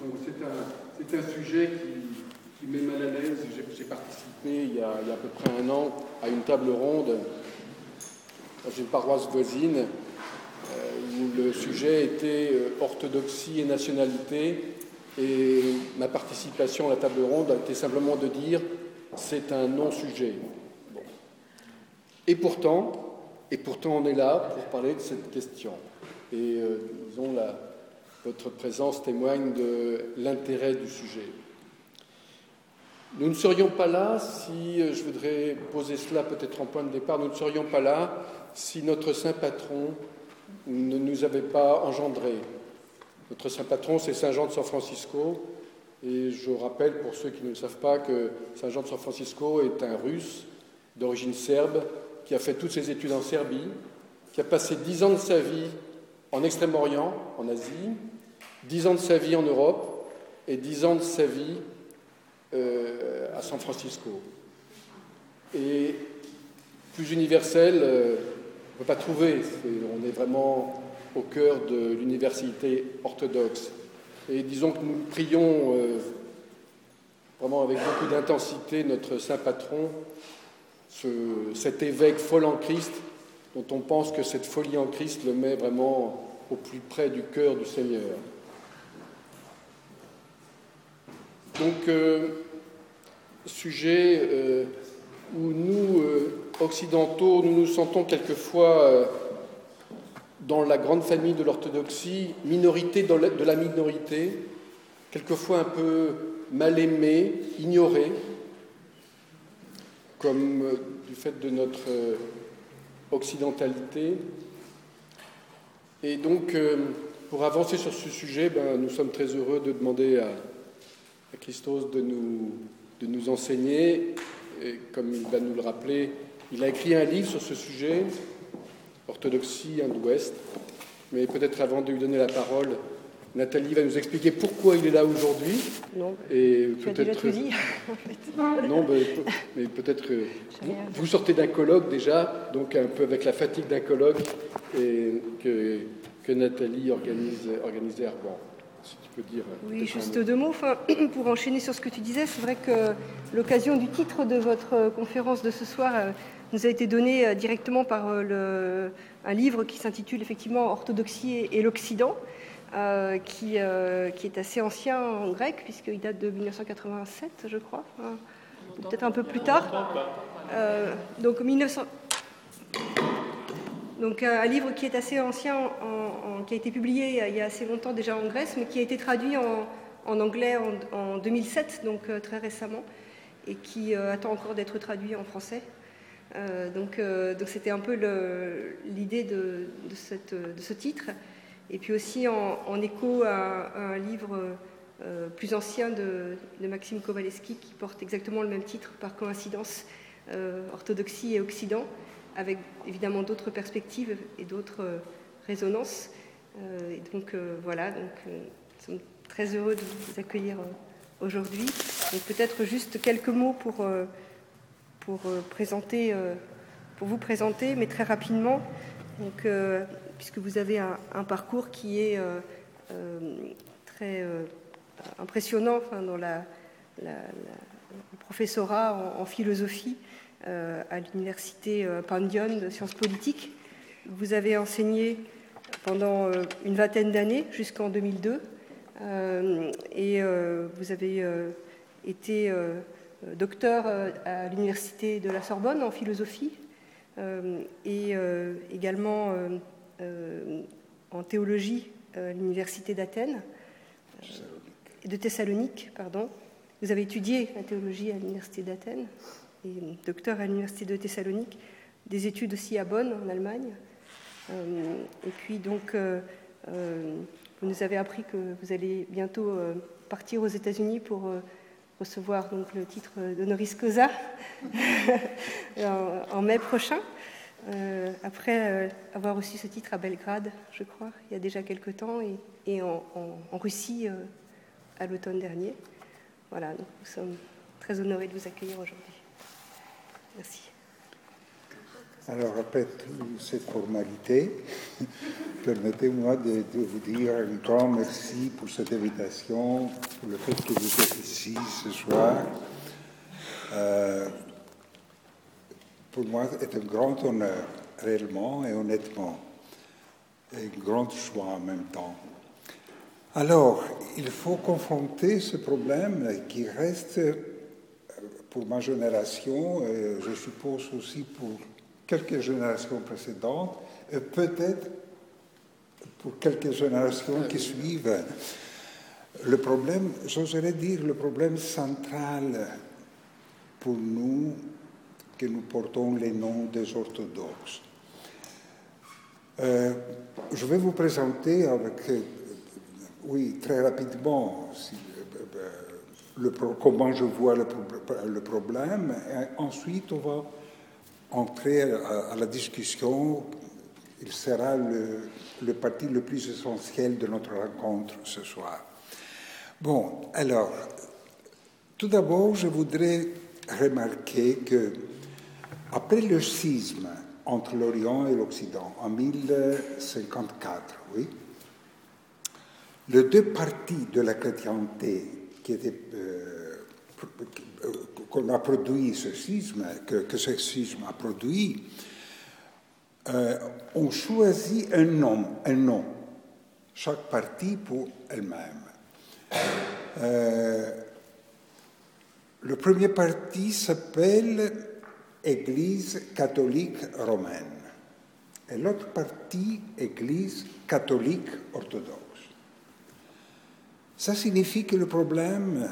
C'est un, sujet qui, qui met mal à l'aise. J'ai participé il y, a, à peu près un an à une table ronde dans une paroisse voisine euh, où le sujet était euh, orthodoxie et nationalité. Et ma participation à la table ronde a été simplement de dire c'est un non-sujet. Et pourtant, et pourtant, on est là pour parler de cette question. Et euh, disons, la, votre présence témoigne de l'intérêt du sujet. Nous ne serions pas là si, euh, je voudrais poser cela peut-être en point de départ, nous ne serions pas là si notre saint patron ne nous avait pas engendrés. Notre saint patron, c'est Saint Jean de San Francisco. Et je rappelle pour ceux qui ne le savent pas que Saint Jean de San Francisco est un russe d'origine serbe qui a fait toutes ses études en Serbie, qui a passé dix ans de sa vie en Extrême-Orient, en Asie, dix ans de sa vie en Europe et dix ans de sa vie euh, à San Francisco. Et plus universel, euh, on ne peut pas trouver. on est vraiment au cœur de l'université orthodoxe. Et disons que nous prions euh, vraiment avec beaucoup d'intensité notre saint patron cet évêque folle en Christ, dont on pense que cette folie en Christ le met vraiment au plus près du cœur du Seigneur. Donc, euh, sujet euh, où nous, euh, occidentaux, nous nous sentons quelquefois dans la grande famille de l'orthodoxie, minorité de la minorité, quelquefois un peu mal aimés, ignorés, comme du fait de notre occidentalité. Et donc, euh, pour avancer sur ce sujet, ben, nous sommes très heureux de demander à, Christos de nous, enseigner. Et comme il va nous le rappeler, il a écrit un livre sur ce sujet, Orthodoxie Ind-Ouest. Mais peut-être avant de lui donner la parole, Nathalie va nous expliquer pourquoi il est là aujourd'hui. Non. Et peut-être. non, mais, peut-être que vous, sortez d'un colloque déjà, donc un peu avec la fatigue d'un colloque et que, que Nathalie organise, organisait Bon, si tu peux dire. Oui, juste deux mots. Enfin, pour enchaîner sur ce que tu disais, c'est vrai que l'occasion du titre de votre conférence de ce soir euh, nous a été donnée euh, directement par euh, le, un livre qui s'intitule effectivement Orthodoxie et l'Occident. Euh, qui, euh, qui, est assez ancien en grec, puisqu'il date de 1987, je crois, hein. peut-être un peu plus tard. Euh, donc, 1900... donc un livre qui est assez ancien, en, qui a été publié il y a assez longtemps déjà en Grèce, mais qui a été traduit en, anglais en, 2007, donc très récemment, et qui attend encore d'être traduit en français. donc, c'était un peu l'idée de, ce titre. Et puis aussi en, écho à, un livre euh, plus ancien de, Maxime Kowaleski qui porte exactement le même titre par coïncidence, euh, Orthodoxie et Occident, avec évidemment d'autres perspectives et d'autres euh, résonances. et donc voilà, donc, nous sommes très heureux de vous accueillir aujourd'hui. Donc peut-être juste quelques mots pour, pour, présenter, pour vous présenter, mais très rapidement. Donc, puisque vous avez un, parcours qui est euh, euh, très euh, impressionnant dans la, le professorat en, philosophie à l'université Pandion de sciences politiques. Vous avez enseigné pendant une vingtaine d'années jusqu'en 2002 et vous avez été docteur à l'université de la Sorbonne en philosophie et également en théologie à l'université d'Athènes, euh, de Thessalonique, pardon. Vous avez étudié la théologie à l'université d'Athènes et docteur à l'université de Thessalonique, des études aussi à Bonn en Allemagne. Euh, et puis donc, vous nous avez appris que vous allez bientôt partir aux États-Unis pour recevoir donc le titre d'honoris causa en, mai prochain. Euh, après euh, avoir reçu ce titre à Belgrade, je crois, il y a déjà quelque temps, et, en, Russie euh, à l'automne dernier. Voilà, nous sommes très honorés de vous accueillir aujourd'hui. Merci. Alors, après toute cette formalité, permettez-moi de, vous dire un grand merci pour cette invitation, pour le fait que vous êtes ici ce soir. Euh, pour moi, c'est un grand honneur, réellement et honnêtement, et une grande joie en même temps. Alors, il faut confronter ce problème qui reste, pour ma génération, et je suppose aussi pour quelques générations précédentes, et peut-être pour quelques générations qui suivent, le problème, j'oserais dire, le problème central pour nous que nous portons les noms des orthodoxes. Euh, je vais vous présenter euh, oui, très rapidement, euh, comment je vois le, le, problème. Et ensuite, on va entrer à, la discussion. Il sera le, le parti le plus essentiel de notre rencontre ce soir. Bon, alors, tout d'abord, je voudrais remarquer que après le schisme entre l'Orient et l'Occident, en 1054, oui, les deux parties de la chrétienté qui euh, qu'on a produit ce schisme, que, ce schisme a produit, euh, ont choisi un nom, un nom, chaque partie pour elle-même. Euh, le premier parti s'appelle Église catholique romaine et l'autre partie Église catholique orthodoxe. Ça signifie que le problème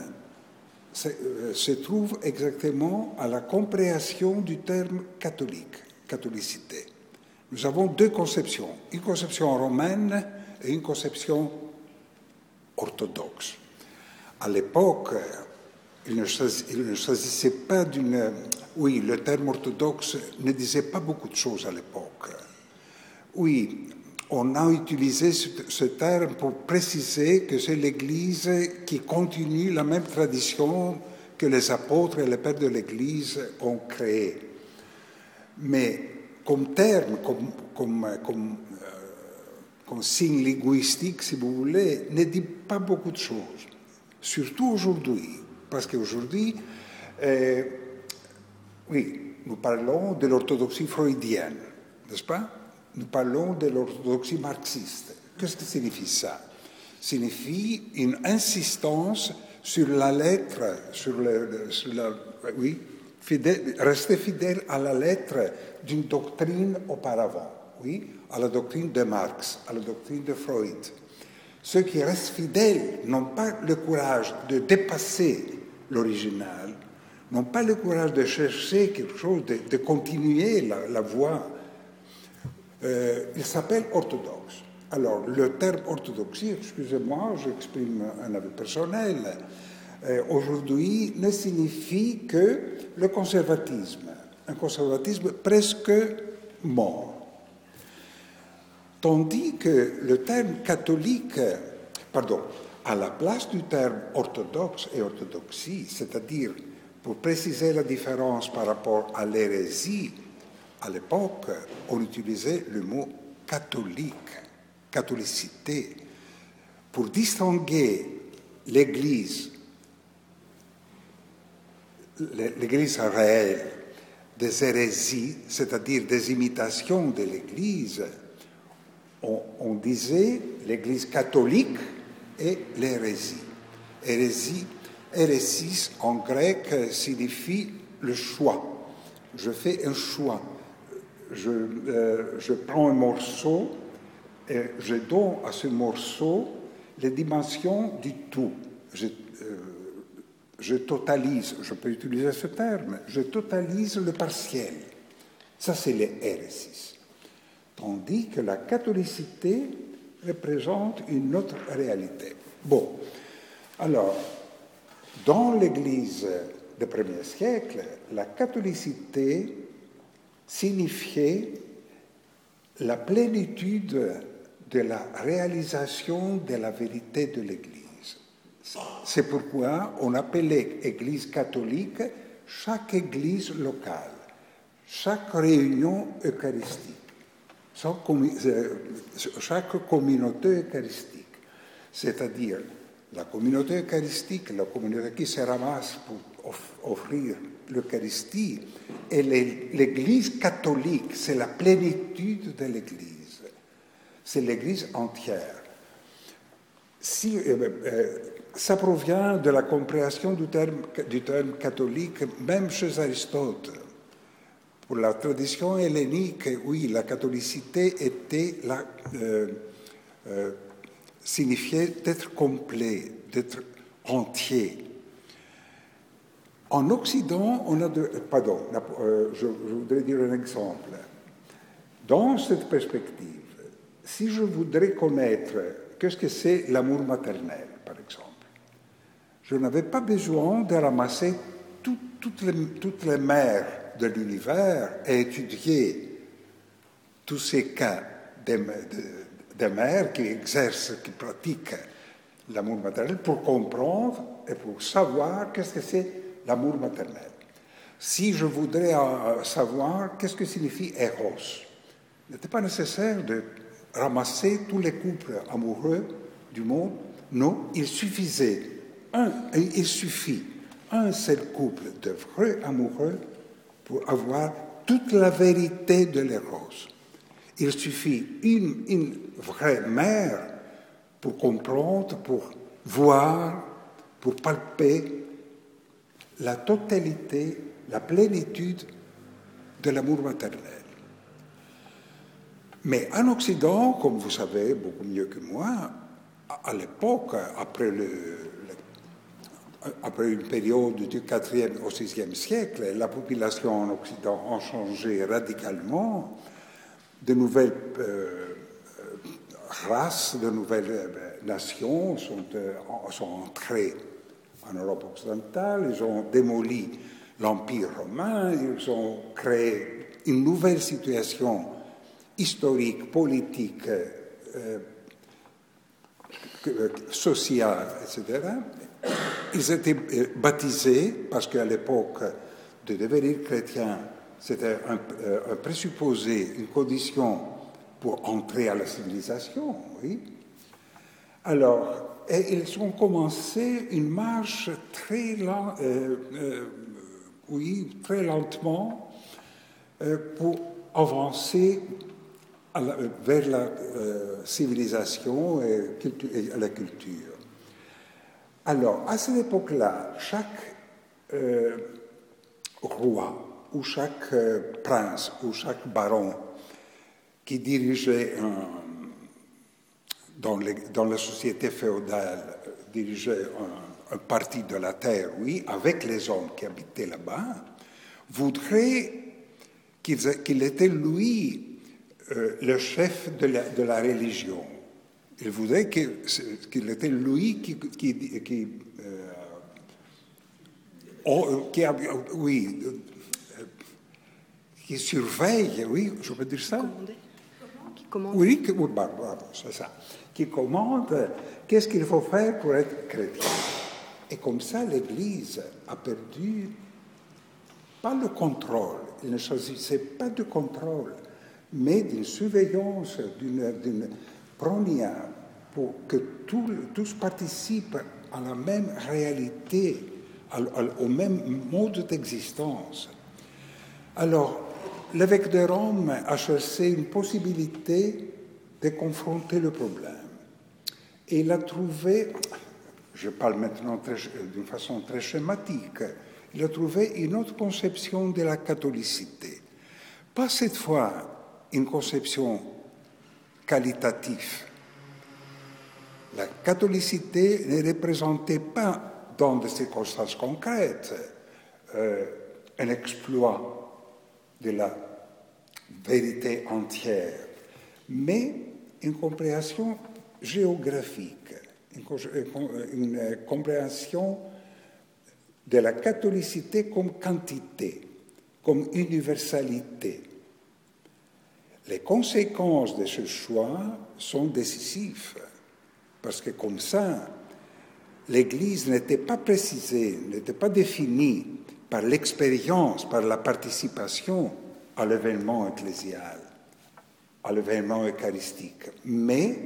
se, euh, trouve exactement à la compréhension du terme catholique, catholicité. Nous avons deux conceptions, une conception romaine et une conception orthodoxe. À l'époque, il ne s'agissait pas d'une oui, le terme orthodoxe ne disait pas beaucoup de choses à l'époque. Oui, on a utilisé ce, terme pour préciser que c'est l'Église qui continue la même tradition que les apôtres et les pères de l'Église ont créée. Mais comme terme, comme, comme, comme, euh, comme, signe linguistique, si vous voulez, ne dit pas beaucoup de choses. Surtout aujourd'hui, parce qu'aujourd'hui, euh, oui, nous parlons de l'orthodoxie freudienne, n'est-ce pas? Nous parlons de l'orthodoxie marxiste. Qu'est-ce que signifie ça? Signifie une insistance sur la lettre, sur, la, oui, rester fidèle à la lettre d'une doctrine auparavant, oui, à la doctrine de Marx, à la doctrine de Freud. Ceux qui restent fidèles n'ont pas le courage de dépasser l'original, n'ont pas le courage de chercher quelque chose, de, continuer la, voie. Euh, il s'appelle orthodoxe. Alors, le terme orthodoxie, excusez-moi, j'exprime un avis personnel, euh, aujourd'hui ne signifie que le conservatisme, un conservatisme presque mort. Tandis que le terme catholique, pardon, à la place du terme orthodoxe et orthodoxie, c'est-à-dire pour préciser la différence par rapport à l'hérésie, à l'époque, on utilisait le mot catholique, catholicité, pour distinguer l'Église, l'Église réelle, des hérésies, c'est-à-dire des imitations de l'Église. On, on disait l'Église catholique et l'hérésie. Hérésie Hérésis en grec signifie le choix. Je fais un choix. Je, euh, je prends un morceau et je donne à ce morceau les dimensions du tout. Je, euh, je totalise, je peux utiliser ce terme, je totalise le partiel. Ça, c'est les. Tandis que la catholicité représente une autre réalité. Bon, alors, dans l'Église du premier siècle, la catholicité signifiait la plénitude de la réalisation de la vérité de l'Église. C'est pourquoi on appelait Église catholique chaque Église locale, chaque réunion eucharistique, euh, chaque communauté eucharistique, c'est-à-dire la communauté eucharistique, la communauté qui se ramasse pour offrir l'Eucharistie, et l'Église catholique, c'est la plénitude de l'Église, c'est l'Église entière. Si, euh, euh, ça provient de la compréhension du terme catholique, même chez Aristote. Pour la tradition hellénique, oui, la catholicité était la, euh, euh, signifiait d'être complet, d'être entier. En Occident, on a de, pardon, euh, je, voudrais dire un exemple. Dans cette perspective, si je voudrais connaître qu'est-ce que c'est l'amour maternel, par exemple, je n'avais pas besoin de ramasser toutes, les, toutes les mères de l'univers et étudier tous ces cas des, mères qui exercent, qui pratiquent l'amour maternel pour comprendre et pour savoir qu'est-ce que c'est l'amour maternel. Si je voudrais euh, savoir qu'est-ce que signifie Eros, il n'était pas nécessaire de ramasser tous les couples amoureux du monde. Non, il suffisait un, il suffit un seul couple de vrais amoureux pour avoir toute la vérité de l'éros. Il suffit une vraie mère pour comprendre, pour voir, pour palper la totalité, la plénitude de l'amour maternel. Mais en Occident, comme vous savez beaucoup mieux que moi, à l'époque, après le, après une période du 4e au 6e siècle, la population en Occident a changé radicalement. De nouvelles euh, races, de nouvelles euh, nations sont, euh, sont entrées en Europe occidentale, ils ont démoli l'Empire romain, ils ont créé une nouvelle situation historique, politique, sociale, etc. Ils étaient euh, baptisés parce qu'à l'époque, de devenir chrétien, c'était euh, un, présupposé, une condition pour entrer à la civilisation, oui. Alors, et ils ont commencé une marche très, lent, euh, oui, très lentement pour avancer vers la civilisation et, et la culture. Alors, à cette époque-là, chaque euh, roi ou chaque euh, prince ou chaque baron qui dirigeait dans, la société féodale, dirigeait un, parti de la terre, oui, avec les hommes qui habitaient là-bas, voudrait qu'il était lui euh, le chef de la religion il voudrait qu'il était lui qui, qui, qui, euh, qui oui, euh, qui surveille, oui, je peux dire ça? Qui commande? Oui, bah, bah, c'est ça. Qui commande qu'est-ce qu'il faut faire pour être chrétien? Et comme ça, l'Église a perdu pas le contrôle, il ne choisissait pas de contrôle, mais d'une surveillance, d'une pour que tous participent à la même réalité, au même mode d'existence. Alors, l'évêque de Rome a cherché une possibilité de confronter le problème. Et il a trouvé, je parle maintenant d'une façon très schématique, il a trouvé une autre conception de la catholicité. Pas cette fois une conception qualitatif. La catholicité ne représentait pas, dans des circonstances concrètes, euh, un exploit de la vérité entière, mais une compréhension géographique, une compréhension de la catholicité comme quantité, comme universalité, les conséquences de ce choix sont décisives, parce que comme ça, l'Église n'était pas précisée, n'était pas définie par l'expérience, par la participation à l'événement ecclésial, à l'événement eucharistique. Mais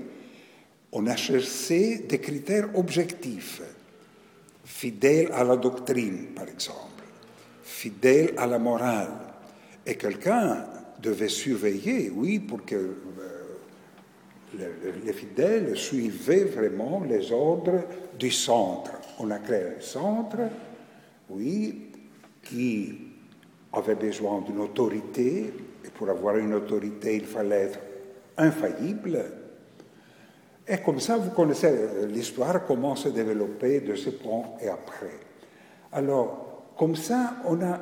on a cherché des critères objectifs, fidèles à la doctrine, par exemple, fidèles à la morale. Et quelqu'un devait surveiller, oui, pour que euh, les fidèles suivaient vraiment les ordres du centre. On a créé un centre, oui, qui avait besoin d'une autorité, et pour avoir une autorité, il fallait être infaillible. Et comme ça, vous connaissez euh, l'histoire, comment se développer de ce point et après. Alors, comme ça, on a,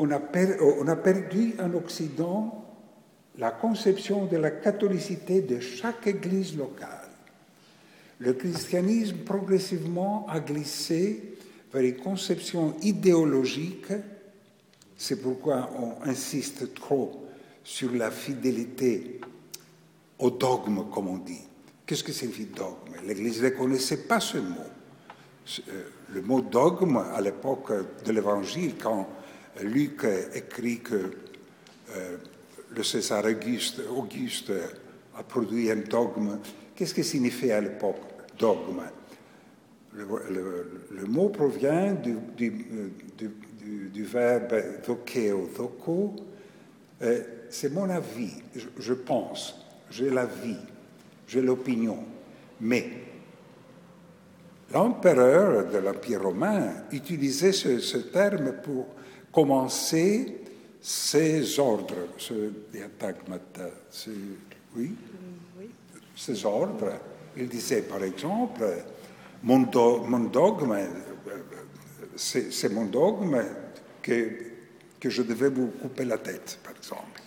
on a, perdu en Occident la conception de la catholicité de chaque église locale. Le christianisme progressivement a glissé vers une conception idéologique c'est pourquoi on insiste trop sur la fidélité au dogme, comme on dit. Qu'est-ce que signifie dogme? L'Église ne connaissait pas ce mot. Euh, le mot dogme, à l'époque de l'Évangile, quand Luc écrit que euh, le César Auguste, a produit un dogme, qu'est-ce que signifie à l'époque dogme? Le, mot provient du, verbe dokeo, doko, euh, c'est mon avis, je, pense, j'ai la vie, j'ai l'opinion. Mais l'empereur de l'Empire romain utilisait ce, terme pour commencer ses ordres, ce oui, ses ordres. Il disait par exemple, mon, mon dogme c'est mon dogme que, que je devais vous couper la tête, par exemple.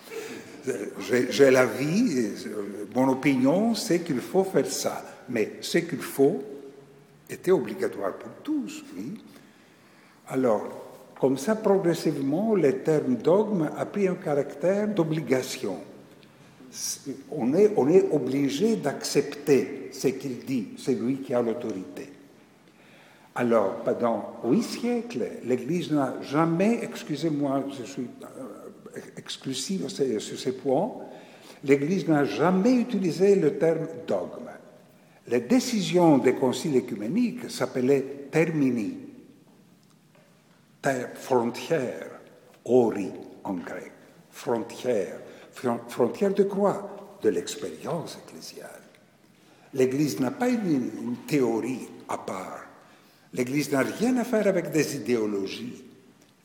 J'ai la vie, mon opinion, c'est qu'il faut faire ça. Mais ce qu'il faut était obligatoire pour tous, oui. Alors, comme ça, progressivement, le terme dogme a pris un caractère d'obligation. On est, obligé d'accepter ce qu'il dit, c'est lui qui a l'autorité. Alors, pendant huit siècles, l'Église n'a jamais, excusez-moi, je suis euh, exclusive sur ces points, l'Église n'a jamais utilisé le terme dogme. Les décisions des conciles écuméniques s'appelaient termini, frontière, ori en grec, frontière. Frontière de quoi? De l'expérience ecclésiale. L'Église n'a pas une, théorie à part. L'Église n'a rien à faire avec des idéologies.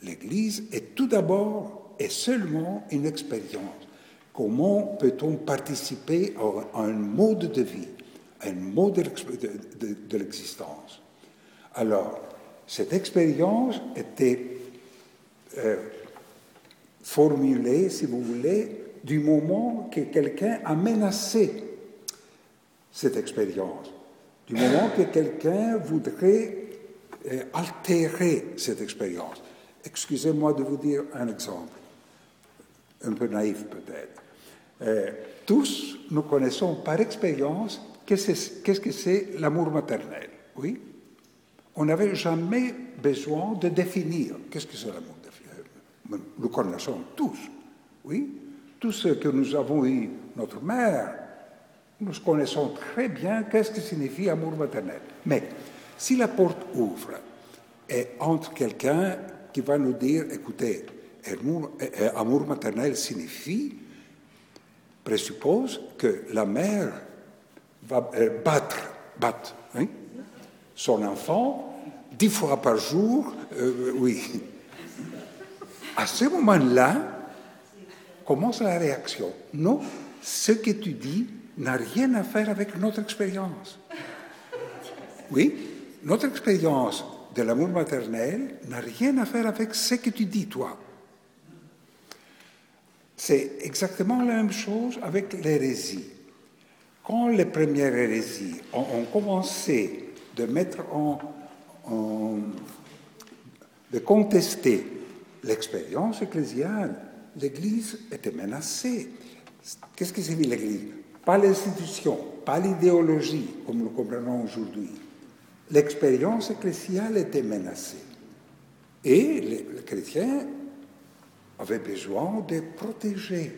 L'Église est tout d'abord et seulement une expérience. Comment peut-on participer à un mode de vie, à un mode de, l'existence? Alors, cette expérience était euh, formulée, si vous voulez, du moment que quelqu'un a menacé cette expérience, du moment que quelqu'un voudrait altérer cette expérience. Excusez-moi de vous dire un exemple, un peu naïf peut-être. Euh, tous, nous connaissons par expérience qu'est-ce que c'est l'amour maternel. Oui? On n'avait jamais besoin de définir qu'est-ce que c'est l'amour. Nous connaissons tous. Oui Tous ceux que nous avons eu notre mère, nous connaissons très bien qu'est-ce que signifie amour maternel. Mais si la porte ouvre et entre quelqu'un qui va nous dire, écoutez, amour, maternel signifie, présuppose que la mère va euh, battre, battre hein, son enfant dix fois par jour, euh, oui. À ce moment-là, commence la réaction. Non, ce que tu dis n'a rien à faire avec notre expérience. Oui, notre expérience de l'amour maternel n'a rien à faire avec ce que tu dis, toi. C'est exactement la même chose avec l'hérésie. Quand les premières hérésies ont, commencé de mettre en, de contester l'expérience ecclésiale, l'Église était menacée. Qu'est-ce que signifie l'Église? Pas l'institution, pas l'idéologie, comme nous comprenons aujourd'hui l'expérience ecclésiale était menacée. Et les, chrétiens avaient besoin de protéger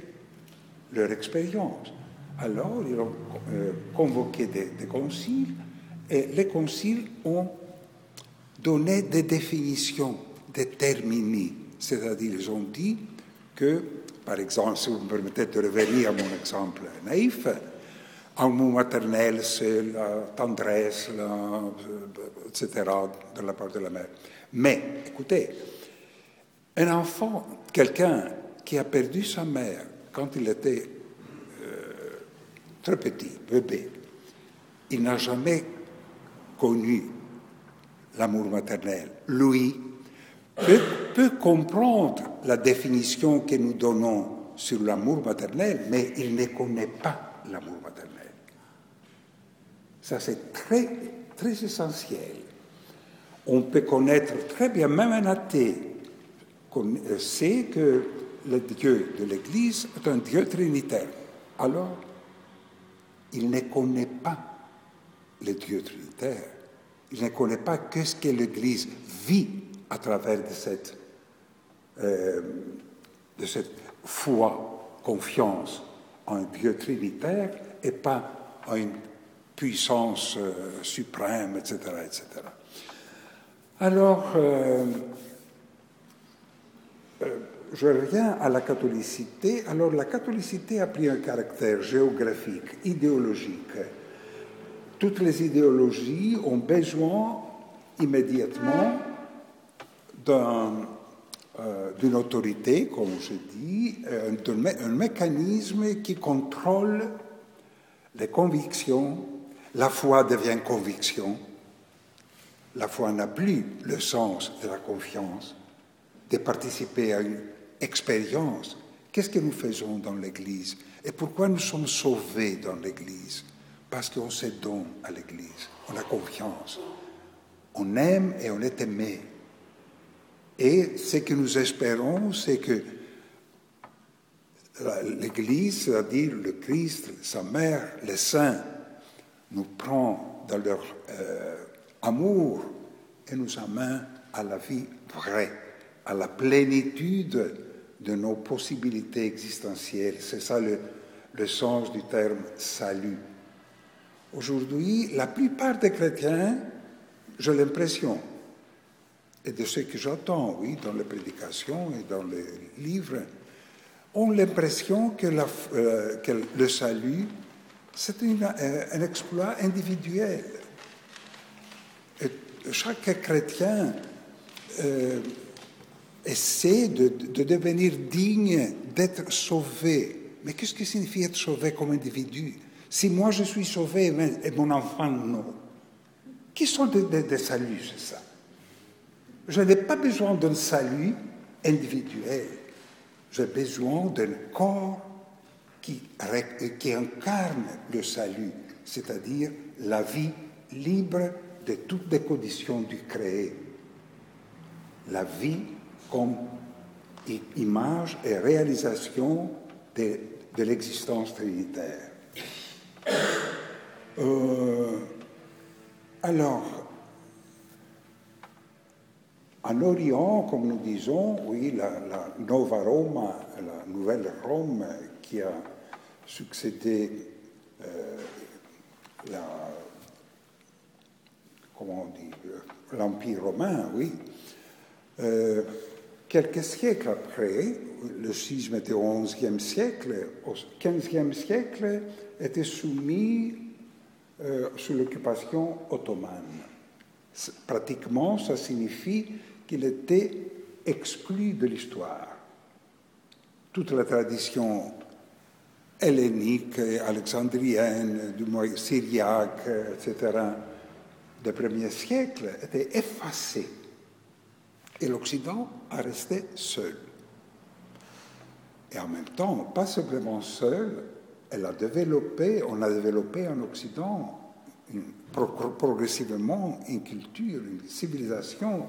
leur expérience. Alors, ils ont euh, convoqué des, des, conciles et les conciles ont donné des définitions, des termini. C'est-à-dire, ils ont dit que, par exemple, si vous me permettez de revenir à mon exemple naïf, un mot maternel, c'est la tendresse, la, etc., de la part de la mère. Mais, écoutez, un enfant, quelqu'un qui a perdu sa mère quand il était euh, très petit, bébé, il n'a jamais connu l'amour maternel. Lui peut, peut, comprendre la définition que nous donnons sur l'amour maternel, mais il ne connaît pas l'amour maternel. Ça, c'est très, très essentiel. On peut connaître très bien, même un athée sait que le Dieu de l'Église est un Dieu trinitaire. Alors, il ne connaît pas le Dieu trinitaire. Il ne connaît pas que ce que l'Église vit à travers de cette, euh, de cette foi, confiance en un Dieu trinitaire et pas en une puissance euh, suprême, etc., etc. Alors, euh, je reviens à la catholicité. Alors, la catholicité a pris un caractère géographique, idéologique. Toutes les idéologies ont besoin immédiatement d'un d'une autorité, comme je dis, un, un, mécanisme qui contrôle les convictions, la foi devient conviction. La foi n'a plus le sens de la confiance, de participer à une expérience. Qu'est-ce que nous faisons dans l'Église? Et pourquoi nous sommes sauvés dans l'Église? Parce qu'on se donne à l'Église, on a confiance, on aime et on est aimé. Et ce que nous espérons, c'est que l'Église, c'est-à-dire le Christ, sa mère, les saints, nous prend dans leur euh, amour et nous amène à la vie vraie, à la plénitude de nos possibilités existentielles. C'est ça le, le sens du terme salut. Aujourd'hui, la plupart des chrétiens, j'ai l'impression, et de ce que j'entends, oui, dans les prédications et dans les livres, ont l'impression que, euh, le salut c'est euh, un exploit individuel. Chaque chrétien euh, essaie de, de, devenir digne d'être sauvé. Mais qu'est-ce que signifie être sauvé comme individu? Si moi je suis sauvé et mon enfant non, qui sont des, saluts, c'est ça? Je n'ai pas besoin d'un salut individuel. J'ai besoin d'un corps qui, incarne le salut, c'est-à-dire la vie libre de toutes les conditions du créé. La vie comme image et réalisation de l'existence trinitaire. Euh, alors, en Orient, comme nous disons, oui, la, Nova Roma, la nouvelle Rome qui a succédé euh, la, comment on dit, l'Empire romain, oui. Euh, quelques siècles après, le schisme était au XIe siècle, au XVe siècle, était soumis euh, sous l'occupation ottomane. Pratiquement, ça signifie qu'il était exclu de l'histoire. Toute la tradition hellénique, alexandrienne, du syriaque, etc., des premiers siècles était effacée. Et l'Occident a resté seul. Et en même temps, pas simplement seul, elle a développé, on a développé en Occident progressivement une culture, une civilisation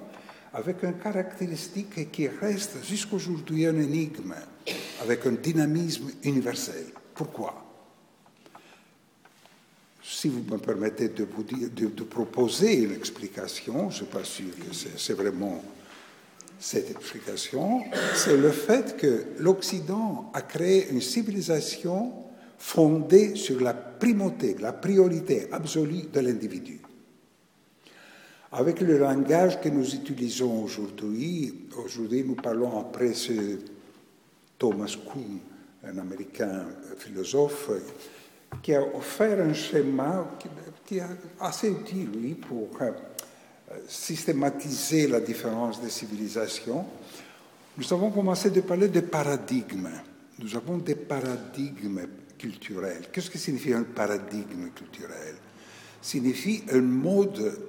avec une caractéristique qui reste jusqu'aujourd'hui un énigme, avec un dynamisme universel. Pourquoi? Si vous me permettez de, vous dire, de, de proposer une explication, je ne suis pas sûr que c'est vraiment cette explication, c'est le fait que l'Occident a créé une civilisation fondée sur la primauté, la priorité absolue de l'individu. Avec le langage que nous utilisons aujourd'hui, aujourd'hui nous parlons après ce Thomas Kuhn, un Américain philosophe, qui a offert un schéma qui, est assez utile, lui, pour euh, systématiser la différence des civilisations. Nous avons commencé de parler de paradigmes. Nous avons des paradigmes culturels. Qu'est-ce que signifie un paradigme culturel? Signifie un mode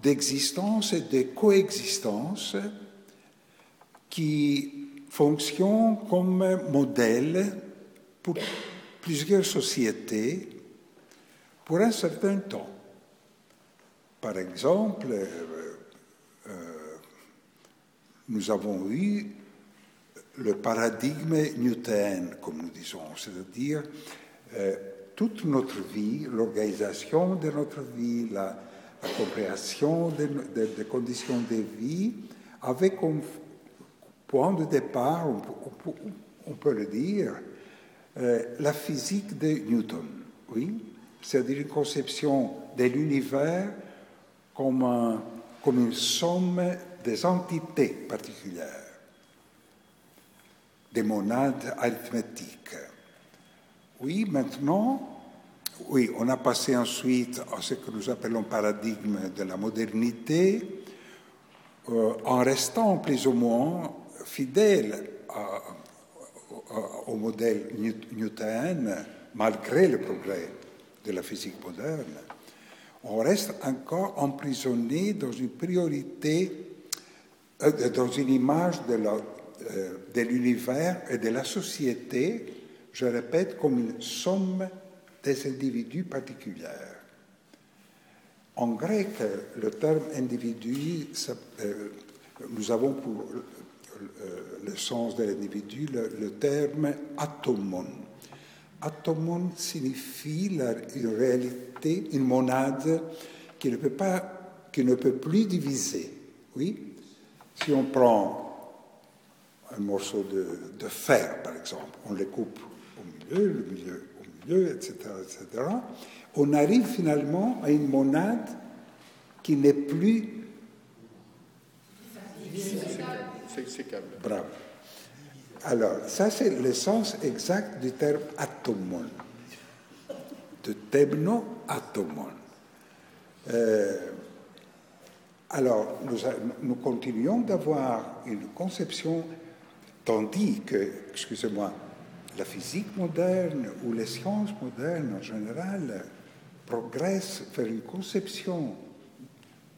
d'existence et de coexistence qui fonctionne comme modèle pour plusieurs sociétés pour un certain temps. Par exemple, euh, euh, nous avons eu le paradigme newton, comme nous disons, c'est-à-dire euh, toute notre vie, l'organisation de notre vie, la, compréhension des conditions de vie, avec comme point de départ, on, peut le dire, euh, la physique de Newton, oui, c'est-à-dire une conception de l'univers comme, comme une somme des entités particulières, des monades arithmétiques. Oui, maintenant, oui, on a passé ensuite à ce que nous appelons paradigme de la modernité, euh, en restant plus ou moins fidèle au modèle newtonien, malgré le progrès de la physique moderne, on reste encore emprisonné dans une priorité, euh, dans une image euh, de l'univers et de la société, je répète, comme une somme des individus particuliers. En grec, le terme individu, euh, nous avons pour le sens de l'individu le, terme atomon. Atomon signifie une réalité, une monade qui ne peut, pas, qui ne peut plus diviser. Oui? Si on prend un morceau de, fer, par exemple, on le coupe au milieu, le milieu au milieu, etc., etc., on arrive finalement à une monade qui n'est plus Bravo. Alors, ça c'est le sens exact du terme atomon, de temno atomon. Euh, alors, nous, nous continuons d'avoir une conception, tandis que, excusez-moi, la physique moderne ou les sciences modernes en général progressent vers une conception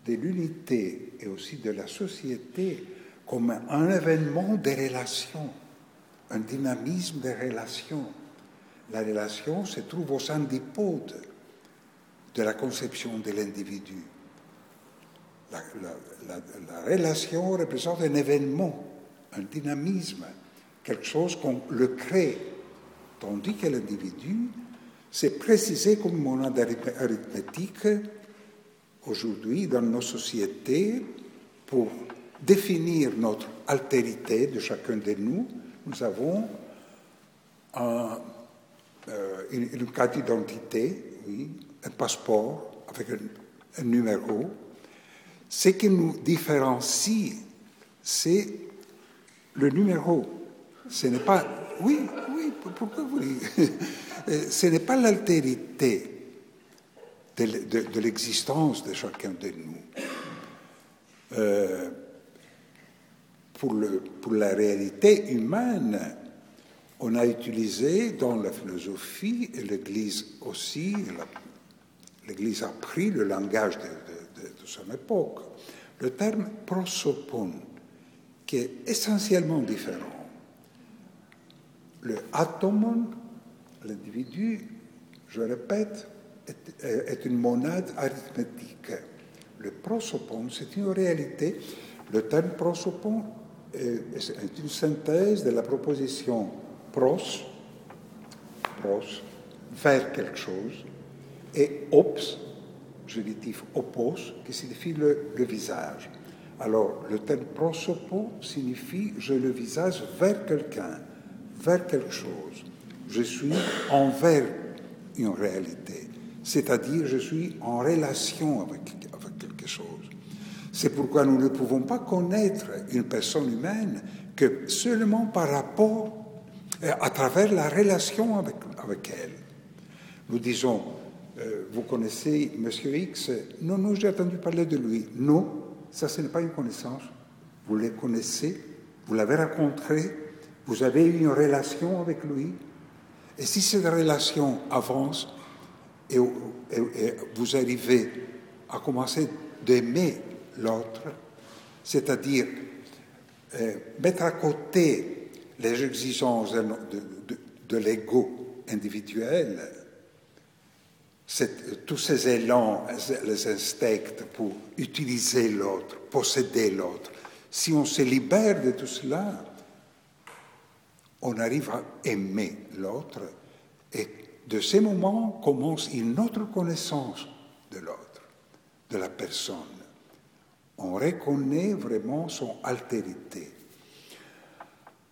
de l'unité et aussi de la société comme un événement des relations, un dynamisme des relations. La relation se trouve aux antipodes de la conception de l'individu. La, relation représente un événement, un dynamisme, quelque chose qu'on le crée, tandis que l'individu, c'est précisé comme monade arithmétique aujourd'hui dans nos sociétés pour définir notre altérité de chacun de nous, nous avons euh, une, carte d'identité, un passeport avec un, numéro. Ce qui nous différencie, c'est le numéro. Ce n'est pas. Oui, oui, pourquoi vous Ce n'est pas l'altérité de, l'existence de chacun de nous. Euh, pour la réalité humaine, on a utilisé dans la philosophie, et l'Église aussi, l'Église a pris le langage de, son époque, le terme prosopon, qui est essentiellement différent. Le atomon, l'individu, je répète, est, une monade arithmétique. Le prosopon, c'est une réalité. Le terme prosopon est une synthèse de la proposition pros, pros, faire quelque chose, et ops, génitif opos, qui signifie le visage. Alors, le terme prosopo signifie je le visage vers quelqu'un, vers quelque chose. Je suis envers une réalité, c'est-à-dire je suis en relation avec, quelque chose. C'est pourquoi nous ne pouvons pas connaître une personne humaine que seulement par rapport, euh, à travers la relation avec, avec elle. Nous disons, euh, vous connaissez Monsieur X? Non, non, j'ai entendu parler de lui. Non, ça, ce n'est pas une connaissance. Vous le connaissez, vous l'avez rencontré, vous avez eu une relation avec lui. Et si cette relation avance et, vous arrivez à commencer d'aimer l'autre, c'est-à-dire euh, mettre à côté les exigences de, de l'ego individuel, tous ces élans, les instincts pour utiliser l'autre, posséder l'autre, si on se libère de tout cela, on arrive à aimer l'autre et de ces moments commence une autre connaissance de l'autre, de la personne. On reconnaît vraiment son altérité.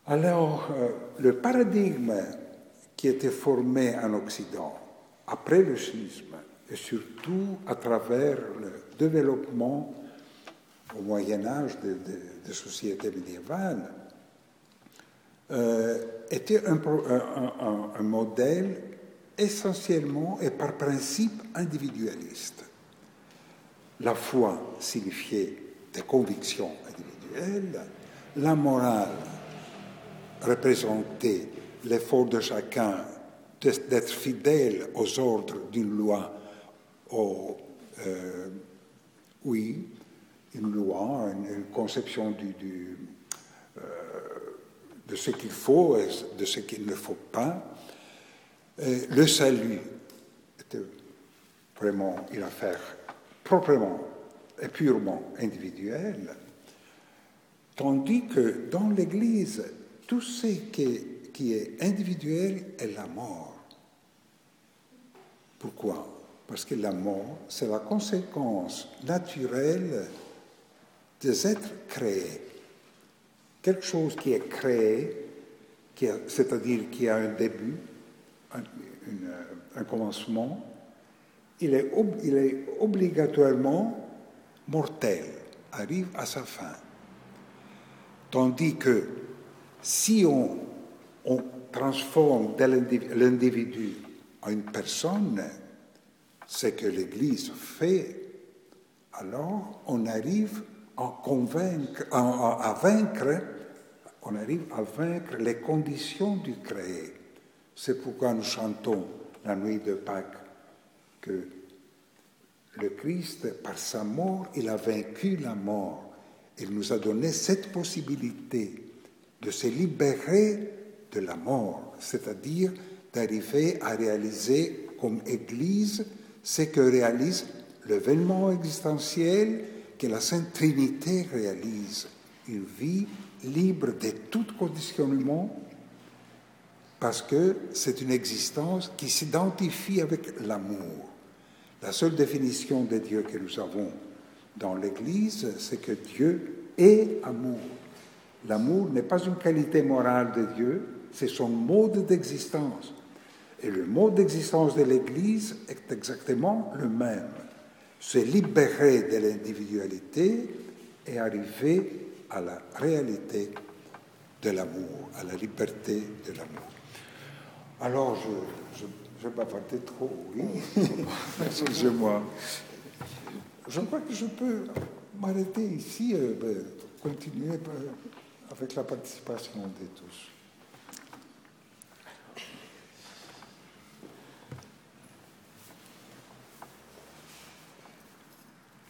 Alors, euh, le paradigme qui était formé en Occident, après le schisme, et surtout à travers le développement au Moyen Âge des sociétés médiévales, euh, était un, un, modèle essentiellement et par principe individualiste. La foi signifiait des convictions individuelles, la morale représentait l'effort de chacun d'être fidèle aux ordres d'une loi, au, euh, oui, une loi, une, conception euh, de ce qu'il faut et de ce qu'il ne faut pas. le salut était vraiment une affaire proprement et purement individuelle, tandis que dans l'Église, tout ce qui qui est individuel est la mort. Pourquoi? Parce que la mort, c'est la conséquence naturelle des êtres créés. Quelque chose qui est créé, c'est-à-dire qui a un début, un, commencement, il est obligatoirement mortel, arrive à sa fin. Tandis que si on on transforme l'individu en une personne, ce que l'Église fait, alors on arrive à convaincre, à, vaincre, on arrive à vaincre les conditions du créé. C'est pourquoi nous chantons la nuit de Pâques que le Christ, par sa mort, il a vaincu la mort. Il nous a donné cette possibilité de se libérer de la mort, c'est-à-dire d'arriver à réaliser comme Église ce que réalise l'événement existentiel que la Sainte Trinité réalise, une vie libre de tout conditionnement, parce que c'est une existence qui s'identifie avec l'amour. La seule définition de Dieu que nous avons dans l'Église, c'est que Dieu est amour. L'amour n'est pas une qualité morale de Dieu, c'est son mode d'existence. Et le mode d'existence de l'Église est exactement le même. Se libérer de l'individualité et arriver à la réalité de l'amour, à la liberté de l'amour. Alors, je, je, je trop, oui. Excusez-moi. Je crois que je peux m'arrêter ici, et euh, ben, continuer euh, avec la participation de tous.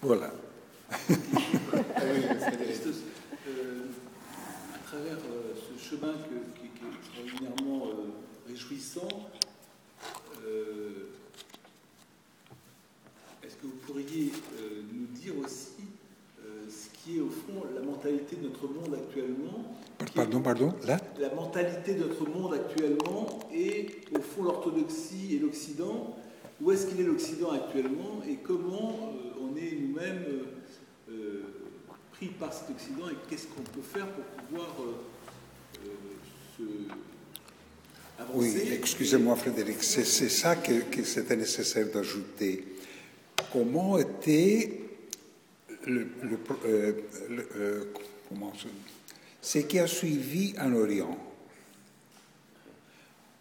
Voilà. Ah euh, à travers euh, ce chemin qui, est extraordinairement euh, réjouissant, est-ce que vous pourriez nous dire aussi ce qui est au fond la mentalité de notre monde actuellement Pardon, pardon, là? La mentalité de notre monde actuellement et au fond l'orthodoxie et l'Occident. Où est-ce qu'il est l'Occident actuellement et comment on est nous-mêmes euh, pris par cet Occident et qu'est-ce qu'on peut faire pour pouvoir euh, se avancer Oui, excusez-moi Frédéric, c'est ça que, c'était nécessaire d'ajouter. Comment était le, le, euh, euh, comment, ce qui a suivi en Orient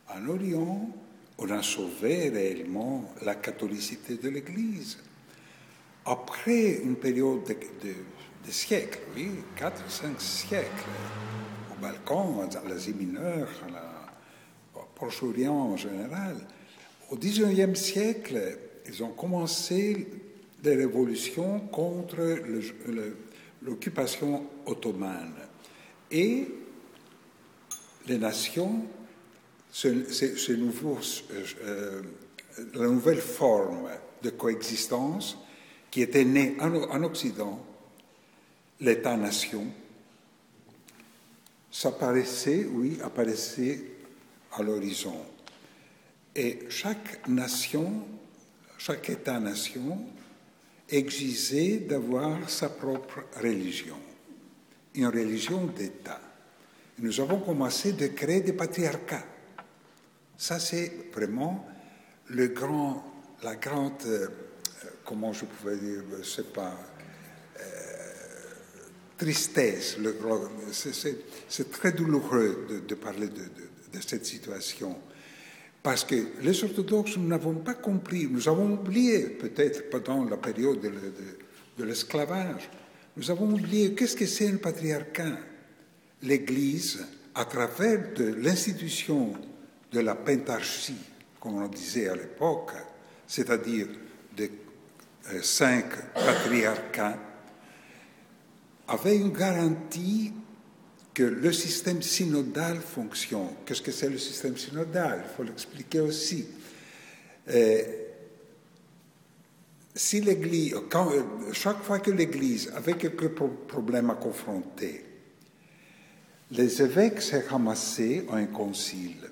En Orient, on a sauvé réellement la catholicité de l'Église. Après une période de, siècles, oui, 4 5 siècles, au Balkan, à l'Asie mineure, à la, Proche-Orient en général, au XIXe siècle, ils ont commencé des révolutions contre l'occupation ottomane. Et les nations ce, nouveau, euh, la nouvelle forme de coexistence qui était née en, en Occident, l'État-nation, s'apparaissait, oui, apparaissait à l'horizon. Et chaque nation, chaque État-nation exigeait d'avoir sa propre religion, une religion d'État. Nous avons commencé de créer des patriarcats ça, c'est vraiment le grand, la grande, euh, comment je pouvais dire, je ne sais pas, euh, tristesse. C'est très douloureux de, parler de, cette situation. Parce que les orthodoxes, nous n'avons pas compris, nous avons oublié, peut-être pendant la période de, l'esclavage, nous avons oublié qu'est-ce que c'est un patriarcat. L'Église, à travers l'institution de la pentarchie, comme on disait à l'époque, c'est-à-dire de euh, cinq patriarcats, avait une garantie que le système synodal fonctionne. Qu'est-ce que c'est le système synodal? Il faut l'expliquer aussi. Euh, euh, chaque fois que l'Église avait quelques problèmes à confronter, les évêques s'est ramassés à un concile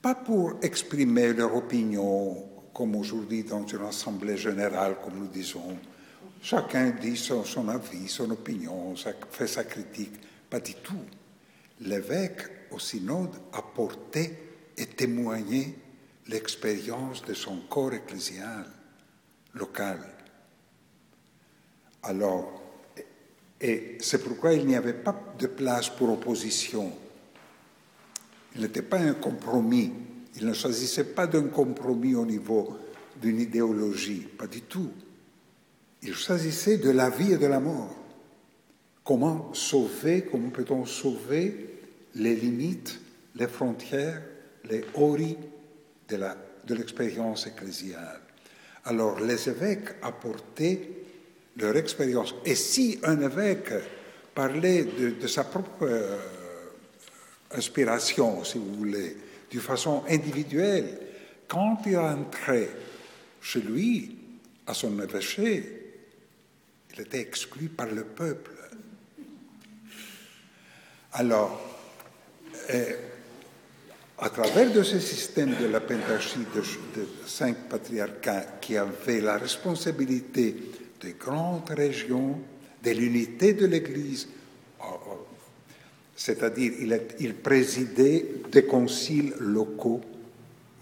pas pour exprimer leur opinion, comme aujourd'hui dans une assemblée générale, comme nous disons. Chacun dit son, avis, son opinion, fait sa critique. Pas du tout. L'évêque au synode a porté et témoigné l'expérience de son corps ecclésial local. Alors, et c'est pourquoi il n'y avait pas de place pour opposition il n'était pas un compromis. Il ne choisissait pas d'un compromis au niveau d'une idéologie, pas du tout. Il choisissait de la vie et de la mort. Comment sauver, comment peut-on sauver les limites, les frontières, les horis de l'expérience ecclésiale? Alors les évêques apportaient leur expérience. Et si un évêque parlait de, sa propre euh, inspiration, si vous voulez, d'une façon individuelle. Quand il rentrait chez lui, à son évêché, il était exclu par le peuple. Alors, eh, à travers de ce système de la pentarchie de, de, cinq patriarcats qui avaient la responsabilité des grandes régions, de l'unité de l'Église, c'est-à-dire il, il, présidait des conciles locaux,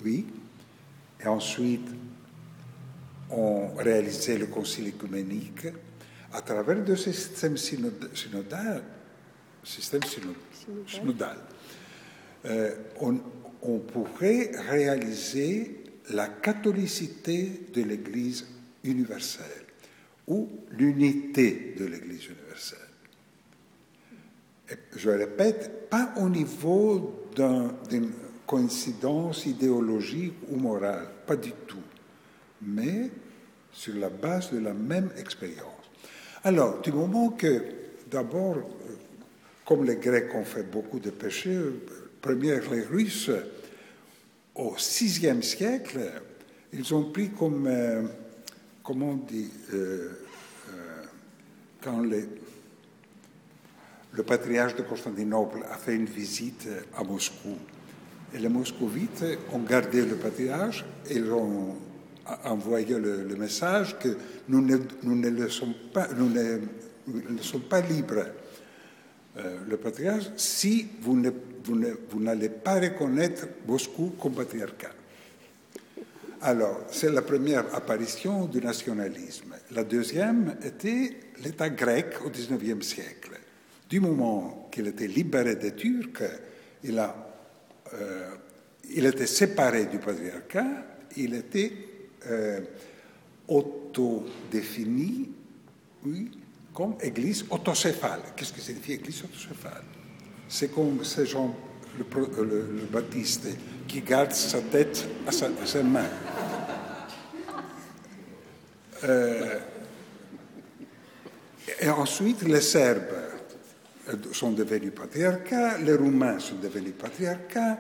oui, et ensuite on réalisait le concile écuménique à travers de ce système synodal, système synodal, euh, on, on pourrait réaliser la catholicité de l'Église universelle ou l'unité de l'Église universelle je répète, pas au niveau d'une coïncidence idéologique ou morale, pas du tout, mais sur la base de la même expérience. Alors, du moment que, d'abord, comme les Grecs ont fait beaucoup de péchés, première les Russes, au VIe siècle, ils ont pris comme, euh, comment on dit, euh, euh, quand les, le patriarche de Constantinople a fait une visite à Moscou. Et les moscovites ont gardé le patriarche et ils ont envoyé le, message que nous ne, sommes pas, libres, euh, le patriarcat, si vous, ne, vous, n'allez pas reconnaître Moscou comme patriarcat. Alors, c'est la première apparition du nationalisme. La deuxième était l'État grec au XIXe siècle. Du moment qu'il était libéré des Turcs, il, a, euh, il était séparé du patriarcat, il était euh, autodéfini, comme église autocéphale. Qu'est-ce que signifie église autocéphale? C'est comme ces gens, le, baptiste, qui garde sa tête à, sa, ses mains. Euh, et ensuite, les Serbes sont devenus patriarcat, les Roumains sont devenus patriarcat,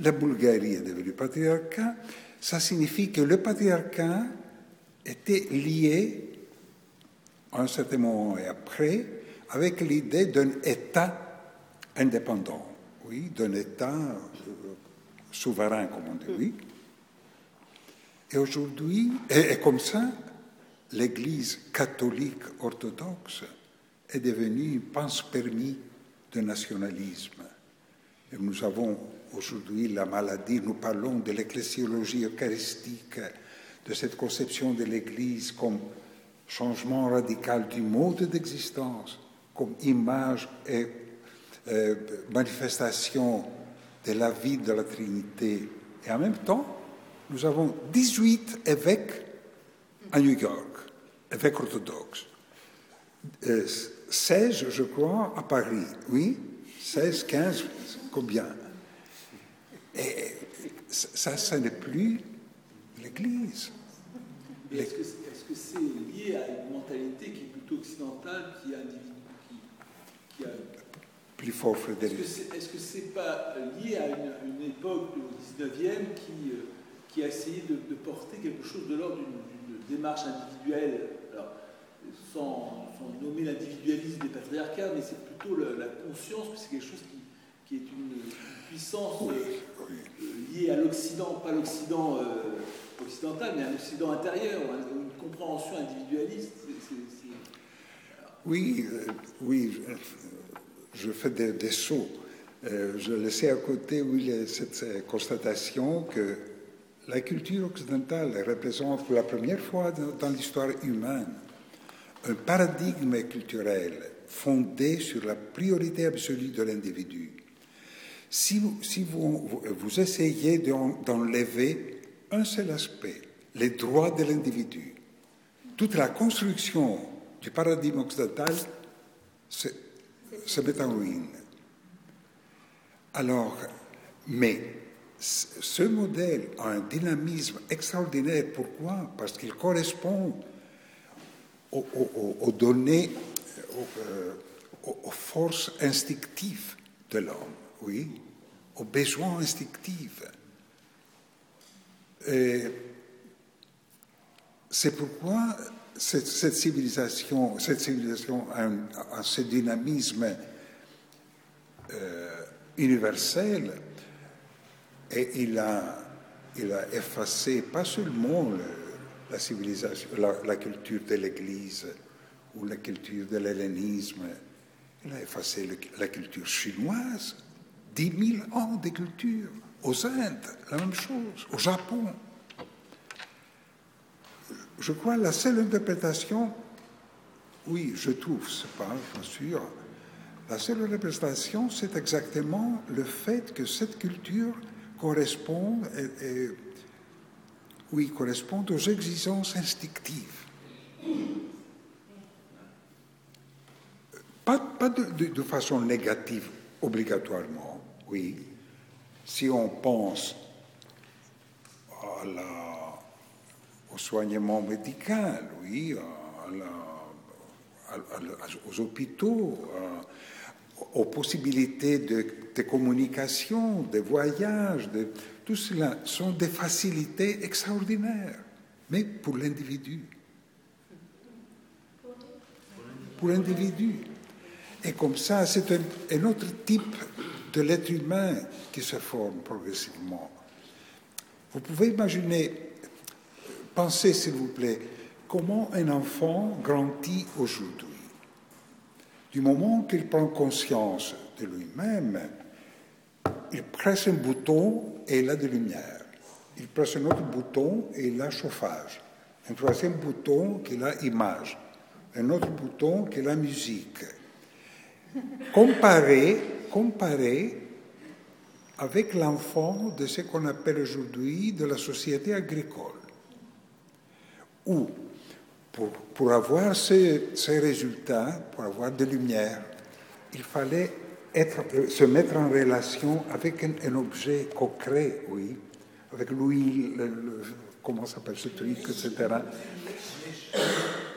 la Bulgarie est devenue patriarcat. Ça signifie que le patriarcat était lié à un certain moment et après avec l'idée d'un État indépendant, oui, d'un État euh, souverain, comme on dit, oui. Et aujourd'hui, et, comme ça, l'Église catholique orthodoxe est devenue une pense-permis de nationalisme. Et nous avons aujourd'hui la maladie, nous parlons de l'ecclésiologie eucharistique, de cette conception de l'Église comme changement radical du mode d'existence, comme image et euh, manifestation de la vie de la Trinité. Et en même temps, nous avons 18 évêques à New York, évêques orthodoxes. 16, euh, je crois, à Paris. Oui 16, 15, combien? Et ça, ça n'est plus l'Église. Est-ce que c'est lié à une mentalité qui est plutôt occidentale, qui, qui, a... Plus fort, Frédéric. Est-ce que c'est n'est pas lié à une, époque, au 19e, qui, euh, qui a essayé de, porter quelque chose de l'ordre d'une démarche individuelle Sans, nommer l'individualisme des patriarcats, mais c'est plutôt la, conscience que c'est quelque chose qui, est une, puissance euh, liée à l'Occident, pas l'Occident... Euh, occidental, mais un Occident intérieur, une compréhension individualiste. Oui, euh, oui, je, fais des, sauts. Euh, je laissais à côté oui, cette constatation que la culture occidentale représente pour la première fois dans, l'histoire humaine un paradigme culturel fondé sur la priorité absolue de l'individu. Si, vous, essayez d'enlever un seul aspect, les droits de l'individu. Toute la construction du paradigme occidental se, met en ruine. Alors, mais ce modèle a un dynamisme extraordinaire. Pourquoi? Parce qu'il correspond aux, données, euh, aux, forces instinctives de l'homme, oui, aux besoins instinctifs. C'est pourquoi cette, civilisation, cette civilisation a, ce dynamisme euh, universel et il a, il a effacé pas seulement la civilisation, la, culture de l'Église ou la culture de l'hellénisme, il a effacé la culture chinoise, dix mille ans de culture. Aux Indes, la même chose. Au Japon. Je crois la seule interprétation, oui, je trouve, c'est pas, bien sûr, la seule interprétation, c'est exactement le fait que cette culture correspond, oui, correspond aux exigences instinctives. Pas, pas de façon négative obligatoirement, oui, si on pense au soignement médical, oui, aux hôpitaux, aux possibilités de, communication, de voyage, de, tout cela sont des facilités extraordinaires, mais pour l'individu. Pour l'individu. Et comme ça, c'est un, un autre type de l'être humain qui se forme progressivement. Vous pouvez imaginer, pensez s'il vous plaît, comment un enfant grandit aujourd'hui. Du moment qu'il prend conscience de lui-même, il presse un bouton et il a de lumière. Il presse un autre bouton et il a chauffage. Un troisième bouton qu'il a image. Un autre bouton qu'il a musique. Comparé, comparé avec l'enfant de ce qu'on appelle aujourd'hui de la société agricole, où pour, avoir ces, résultats, pour avoir des lumières, il fallait euh, se mettre en relation avec un, un objet concret, oui, avec l'huile, le, le, comment s'appelle ce truc, etc.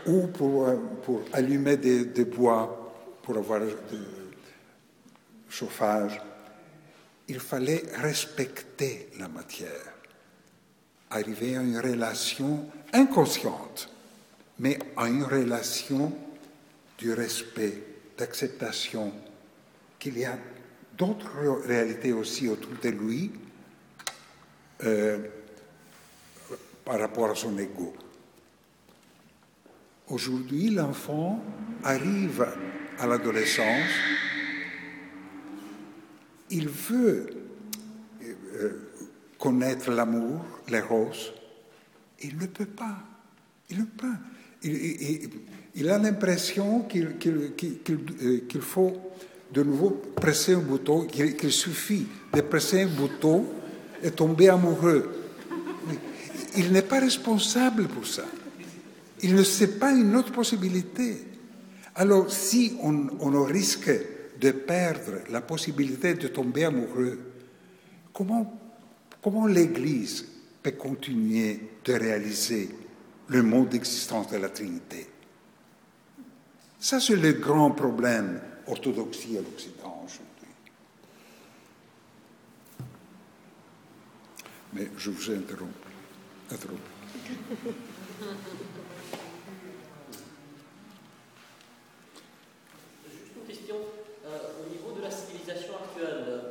Ou pour, euh, pour allumer des, des bois, pour avoir de chauffage. Il fallait respecter la matière, arriver à une relation inconsciente mais à une relation du respect, d'acceptation, qu'il y a d'autres réalités aussi autour de lui euh, par rapport à son ego. Aujourd'hui, l'enfant arrive à l'adolescence, il veut euh, connaître l'amour, les roses, il ne peut pas. Il ne peut pas il, a l'impression qu'il qu faut de nouveau presser un bouton, qu'il suffit de presser un bouton et tomber amoureux. Il n'est pas responsable pour ça. Il ne sait pas une autre possibilité. Alors, si on, risque de perdre la possibilité de tomber amoureux, comment l'Église peut continuer de réaliser le mode d'existence de la Trinité. Ça, c'est le grand problème orthodoxie à l'Occident aujourd'hui. Mais je vous ai interrompu. interrompu. Juste une question. Euh, au niveau de la civilisation actuelle,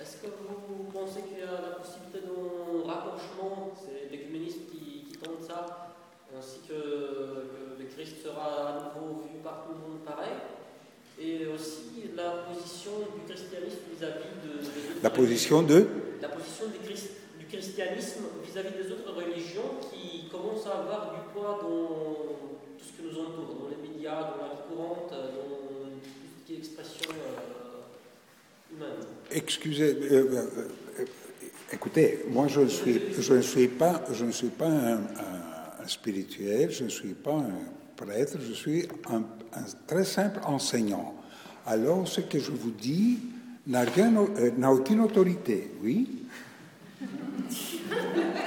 est-ce que vous pensez qu'il y a la possibilité d'un rapprochement C'est l'écuménisme qui, qui tente ça ainsi que, que, le Christ sera à nouveau vu par tout le monde pareil, et aussi la position du christianisme vis-à-vis de, de, La position de La position du, Christ, du christianisme vis-à-vis -vis des autres religions qui commencent à avoir du poids dans tout ce qui nous entoure, dans les médias, dans la vie courante, dans tout ce qui est expression euh, humaine. Excusez, euh, euh, écoutez, moi je ne suis, je ne suis pas, je ne suis pas un, un spirituel, je ne suis pas un prêtre, je suis un, un, très simple enseignant. Alors, ce que je vous dis n'a euh, aucune autorité, oui?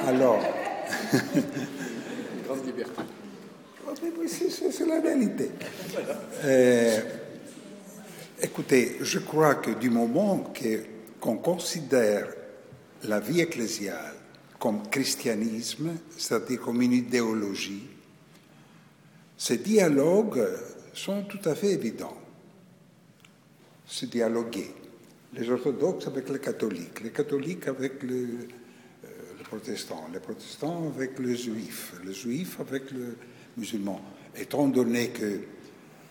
Alors. Grande liberté. C'est la réalité. Euh, écoutez, je crois que du moment que, qu'on considère la vie ecclésiale comme christianisme, c'est-à-dire comme une idéologie, ces dialogues sont tout à fait évidents. Se dialoguer. Les orthodoxes avec les catholiques, les catholiques avec le, euh, les protestants, les protestants avec les juifs, les juifs avec les musulmans. Étant donné que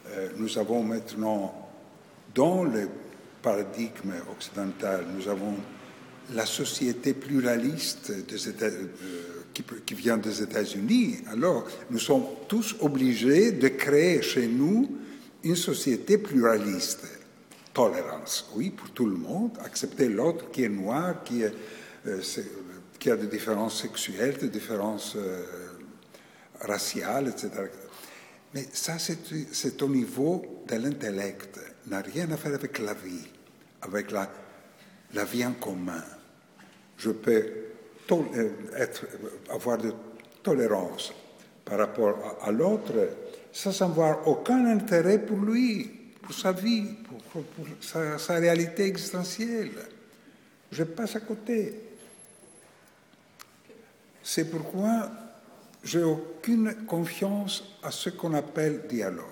euh, nous avons maintenant, dans le paradigme occidental, nous avons la société pluraliste des États, euh, qui, vient des États-Unis, alors nous sommes tous obligés de créer chez nous une société pluraliste. Tolérance, oui, pour tout le monde, accepter l'autre qui est noir, qui, euh, a des différences sexuelles, des différences euh, raciales, etc. Mais ça, c'est au niveau de l'intellect, n'a rien à faire avec la vie, avec la, la vie en commun je peux être, avoir de tolérance par rapport à, à l'autre sans avoir aucun intérêt pour lui, pour sa vie, pour sa, sa, réalité existentielle. Je passe à côté. C'est pourquoi j'ai aucune confiance à ce qu'on appelle dialogue.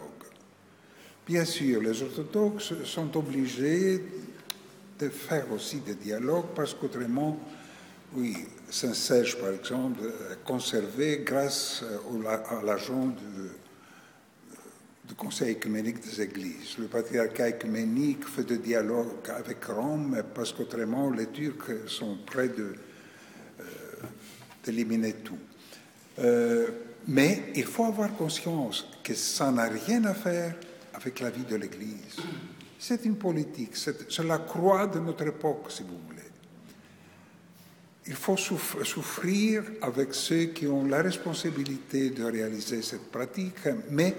Bien sûr, les orthodoxes sont obligés de faire aussi des dialogues parce qu'autrement, oui, Saint-Sèche, par exemple, conservé grâce à l'agent du Conseil écuménique des Églises. Le patriarcat écuménique fait des dialogues avec Rome parce qu'autrement les Turcs sont prêts euh, d'éliminer tout. Euh, mais il faut avoir conscience que ça n'a rien à faire avec la vie de l'Église. C'est une politique, c'est la croix de notre époque, si vous voulez. Il faut souffrir avec ceux qui ont la responsabilité de réaliser cette pratique, mais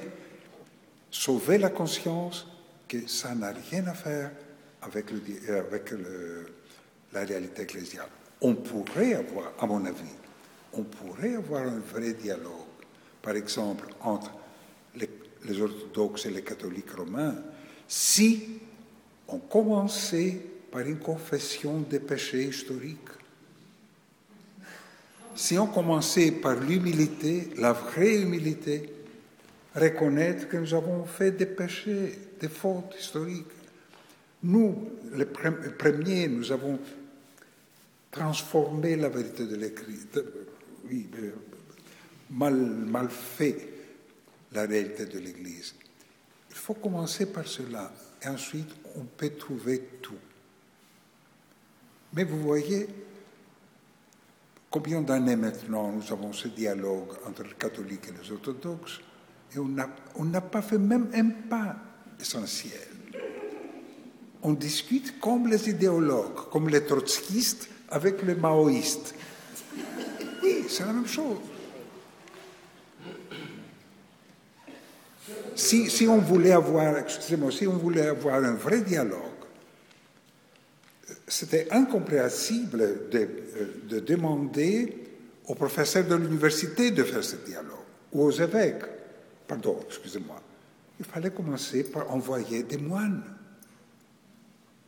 sauver la conscience que ça n'a rien à faire avec, le, avec la réalité ecclésiale. On pourrait avoir, à mon avis, on pourrait avoir un vrai dialogue, par exemple, entre les orthodoxes et les catholiques romains, si on commençait par une confession des péchés historiques. Si on commençait par l'humilité, la vraie humilité, reconnaître que nous avons fait des péchés, des fautes historiques. Nous, les premiers, nous avons transformé la vérité de l'Écrit, mal fait la réalité de l'Église. Il faut commencer par cela, et ensuite on peut trouver tout. Mais vous voyez, combien d'années maintenant nous avons ce dialogue entre les catholiques et les orthodoxes et on n'a pas fait même un pas essentiel. On discute comme les idéologues, comme les trotskistes avec les maoïstes. Oui, c'est la même chose. Si, on voulait avoir, excusez-moi, si on voulait avoir un vrai dialogue, c'était incompréhensible de, de, demander aux professeurs de l'université de faire ce dialogue, ou aux évêques. Pardon, excusez-moi. Il fallait commencer par envoyer des moines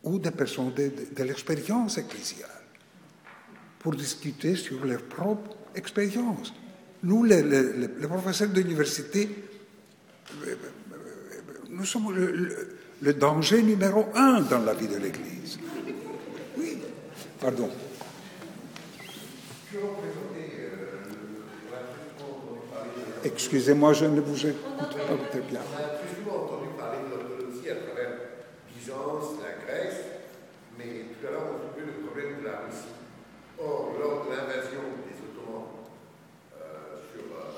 ou des personnes de, l'expérience ecclésiale pour discuter sur leur propre expérience. Nous, les, les, les professeurs d'université, nous sommes le, danger numéro un dans la vie de l'Église. Pardon. Excusez-moi, je ne vous écoute pas très bien. On a plus souvent entendu parler de l'orthodoxie à travers Byzance, la Grèce, mais tout à l'heure on a vu le problème de la Russie. Or, lors de l'invasion des Ottomans euh, sur euh,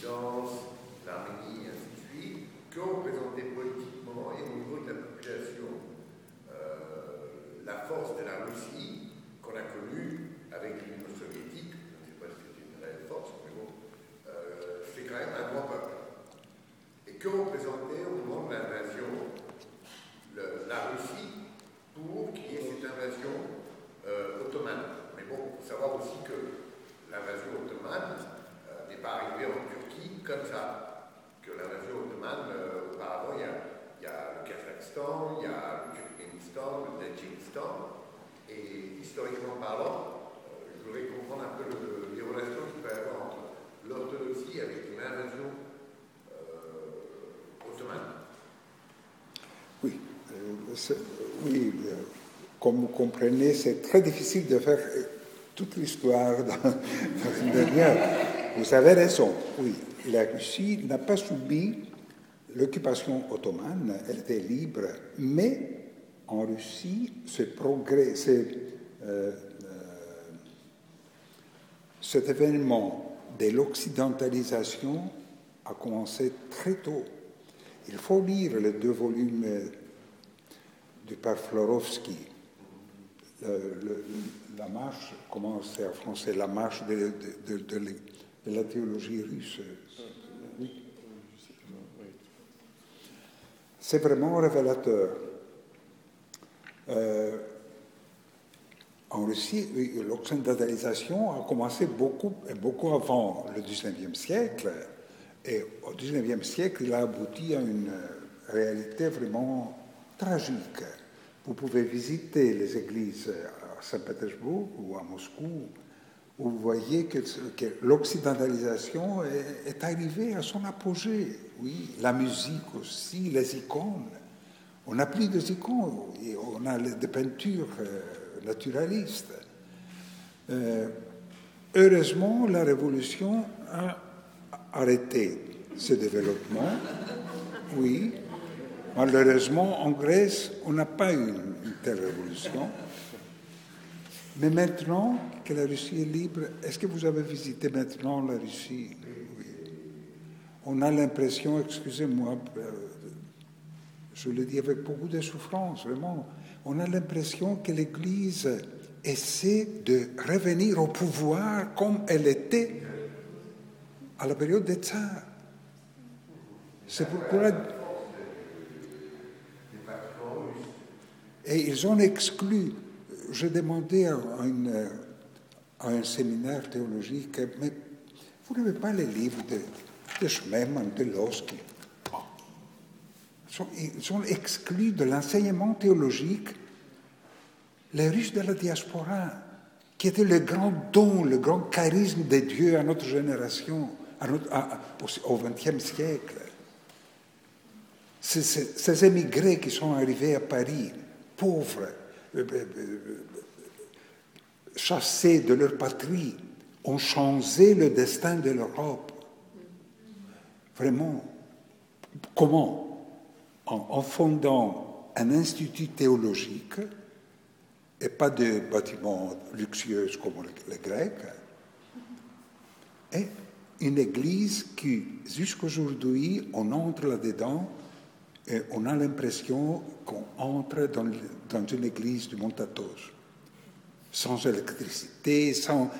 Byzance, l'Arménie, et ainsi de suite, que représentait politiquement et au niveau de la force de la Russie qu'on a connue avec l'Union soviétique Je ne sais pas si c'est une réelle force, mais bon, euh, c'est quand même un grand peuple. Et que représentait au moment de l'invasion la Russie pour qu'il y ait cette invasion euh, ottomane? Mais bon, il faut savoir aussi que l'invasion ottomane euh, n'est pas arrivée en Turquie comme ça. Que l'invasion ottomane, auparavant, il y, a, y, a, le Kazakhstan, il y a le Turkménistan, le Tadjikistan. Et historiquement parlant, je voudrais comprendre un peu le, les relations qu'il peut y avoir entre l'orthodoxie avec une invasion euh, ottomane. Oui, euh, euh, comme vous comprenez, c'est très difficile de faire toute l'histoire dans une dernière. Vous avez raison, oui. La Russie n'a pas subi l'occupation ottomane, elle était libre, mais en Russie, ce, euh, cet événement de l'occidentalisation a commencé très tôt. Il faut lire les deux volumes du père Florovski. La marche, comment c'est en français, la marche de, la théologie russe. C'est vraiment révélateur. Euh, en Russie, l'occidentalisation a commencé beaucoup, beaucoup avant le 19e siècle. Et au 19e siècle, il a abouti à une réalité vraiment tragique. Vous pouvez visiter les églises à Saint-Pétersbourg ou à Moscou, où vous voyez que, que l'occidentalisation est, est, arrivée à son apogée. Oui, la musique aussi, les icônes. On n'a plus des icônes, on a des peintures naturalistes. Euh, heureusement, la Révolution a arrêté ce développement Oui. Malheureusement, en Grèce, on n'a pas eu une, telle révolution. Mais maintenant que la Russie est libre, est-ce que vous avez visité maintenant la Russie? Oui. On a l'impression, excusez-moi, euh, je le dis avec beaucoup de souffrance, vraiment, on a l'impression que l'Église essaie de revenir au pouvoir comme elle était à la période des tsars. C'est pourquoi. Et ils ont exclu. Je demandais à, un séminaire théologique, mais vous n'avez pas les livres de, de Schmemann, de Losky. Ils sont exclus de l'enseignement théologique les Russes de la diaspora, qui étaient le grand don, le grand charisme de Dieu à notre génération, au XXe siècle. Ces, ces, émigrés qui sont arrivés à Paris, pauvres, euh, euh, euh, chassés de leur patrie, ont changé le destin de l'Europe. Vraiment, comment en, fondant un institut théologique et pas de bâtiments luxueux comme les Grecs, et une église qui, jusqu'aujourd'hui, on entre là-dedans et on a l'impression qu'on entre dans, dans, une église du Montatos, sans électricité, sans,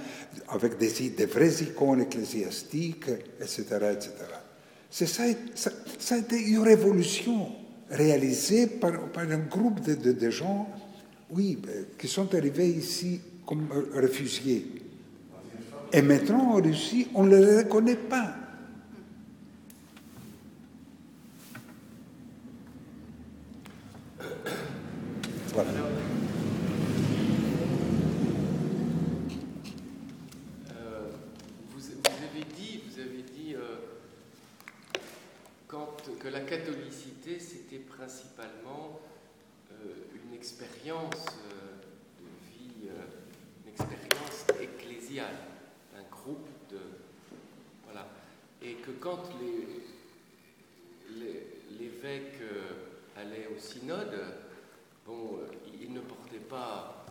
avec des, des vraies icônes ecclésiastiques, etc. etc. C'est ça, ça, a été une révolution réalisée par, un groupe de, gens oui, ben, qui sont arrivés ici comme réfugiés. Et maintenant, en Russie, on ne les reconnaît pas. Voilà. Euh, vous, avez dit, vous avez dit euh, quand, que la catholicité, c'était principalement expérience euh, de vie, euh, une expérience ecclésiale, un groupe de. Voilà. Et que quand l'évêque euh, allait au synode, bon, il ne portait pas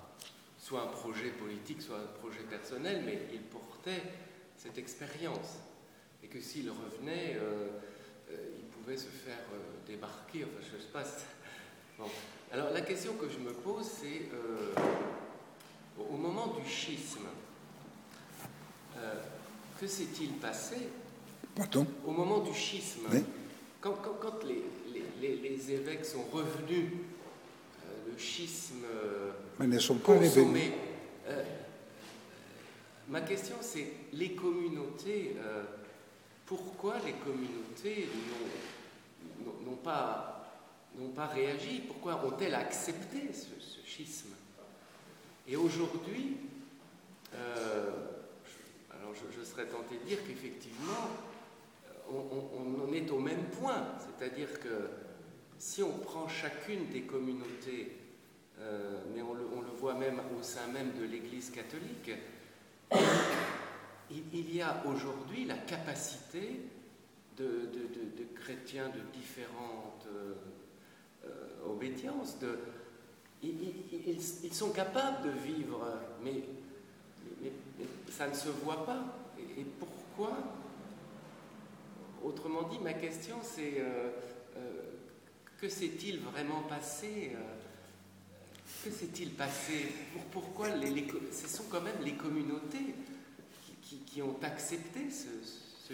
soit un projet politique, soit un projet personnel, mais il portait cette expérience. Et que s'il revenait, il pouvait se faire débarquer, enfin je ne sais pas. Bon. Alors la question que je me pose, c'est euh, au moment du schisme, euh, que s'est-il passé Pardon? Au moment du schisme, quand, les, évêques sont revenus, euh, le schisme Mais ne sont pas consommé, ma question c'est les communautés, pourquoi les communautés n'ont pas n'ont pas réagi Pourquoi ont-elles accepté ce, schisme? Et aujourd'hui, euh, alors je, serais tenté de dire qu'effectivement, on, est au même point. C'est-à-dire que si on prend chacune des communautés, euh, mais on le, voit même au sein même de l'Église catholique, il, y a aujourd'hui la capacité de, chrétiens de différentes euh, euh, obédience. De, ils, sont capables de vivre, mais, ça ne se voit pas. Et, pourquoi? Autrement dit, ma question c'est euh, euh, que s'est-il vraiment passé Que s'est-il passé? Pourquoi les, ce sont quand même les communautés qui, ont accepté ce, ce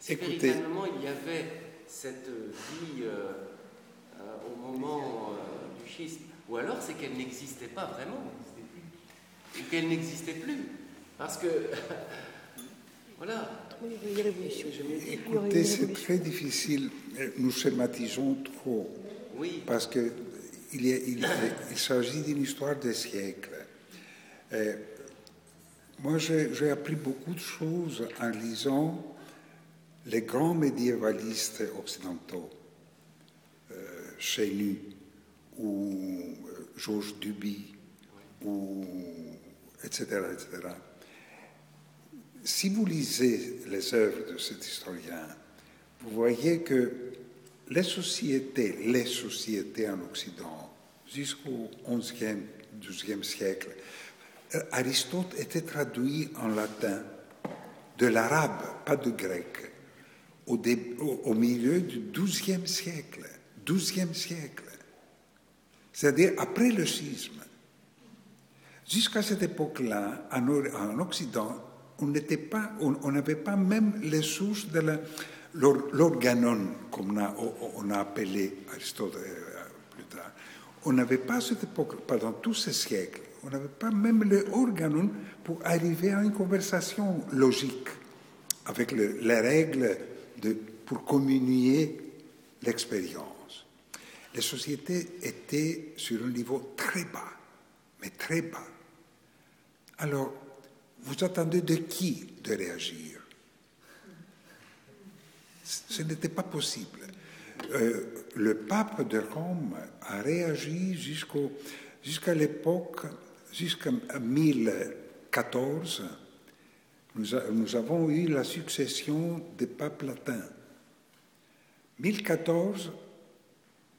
Si véritablement il y avait cette vie euh, au moment euh, du schisme, ou alors c'est qu'elle n'existait pas vraiment, ou qu'elle n'existait plus. Parce que, voilà. Écoutez, c'est très difficile. Nous schématisons trop. Oui. Parce qu'il il, il, s'agit d'une histoire de siècles. Euh, moi, j'ai appris beaucoup de choses en lisant les grands médiévalistes occidentaux. Chénu ou euh, Georges Duby, ou, etc., etc. Si vous lisez les œuvres de cet historien, vous voyez que les sociétés, les sociétés en Occident, jusqu'au XIe, XIIe siècle, euh, Aristote était traduit en latin de l'arabe, pas du grec, au, au milieu du XIIe siècle. XIIe siècle. C'est-à-dire après le schisme. Jusqu'à cette époque-là, en, Occident, on n'était pas, on n'avait pas même les sources de l'organon, comme on a, appelé Aristote euh, plus tard. On n'avait pas cette époque, pendant tous ces siècles, on n'avait pas même l'organon pour arriver à une conversation logique avec les règles pour communier l'expérience. Les sociétés étaient sur un niveau très bas, mais très bas. Alors, vous attendez de qui de réagir? Ce n'était pas possible. Euh, le pape de Rome a réagi jusqu'à l'époque, jusqu'à 1014. Nous, nous, avons eu la succession des papes latins. 1014,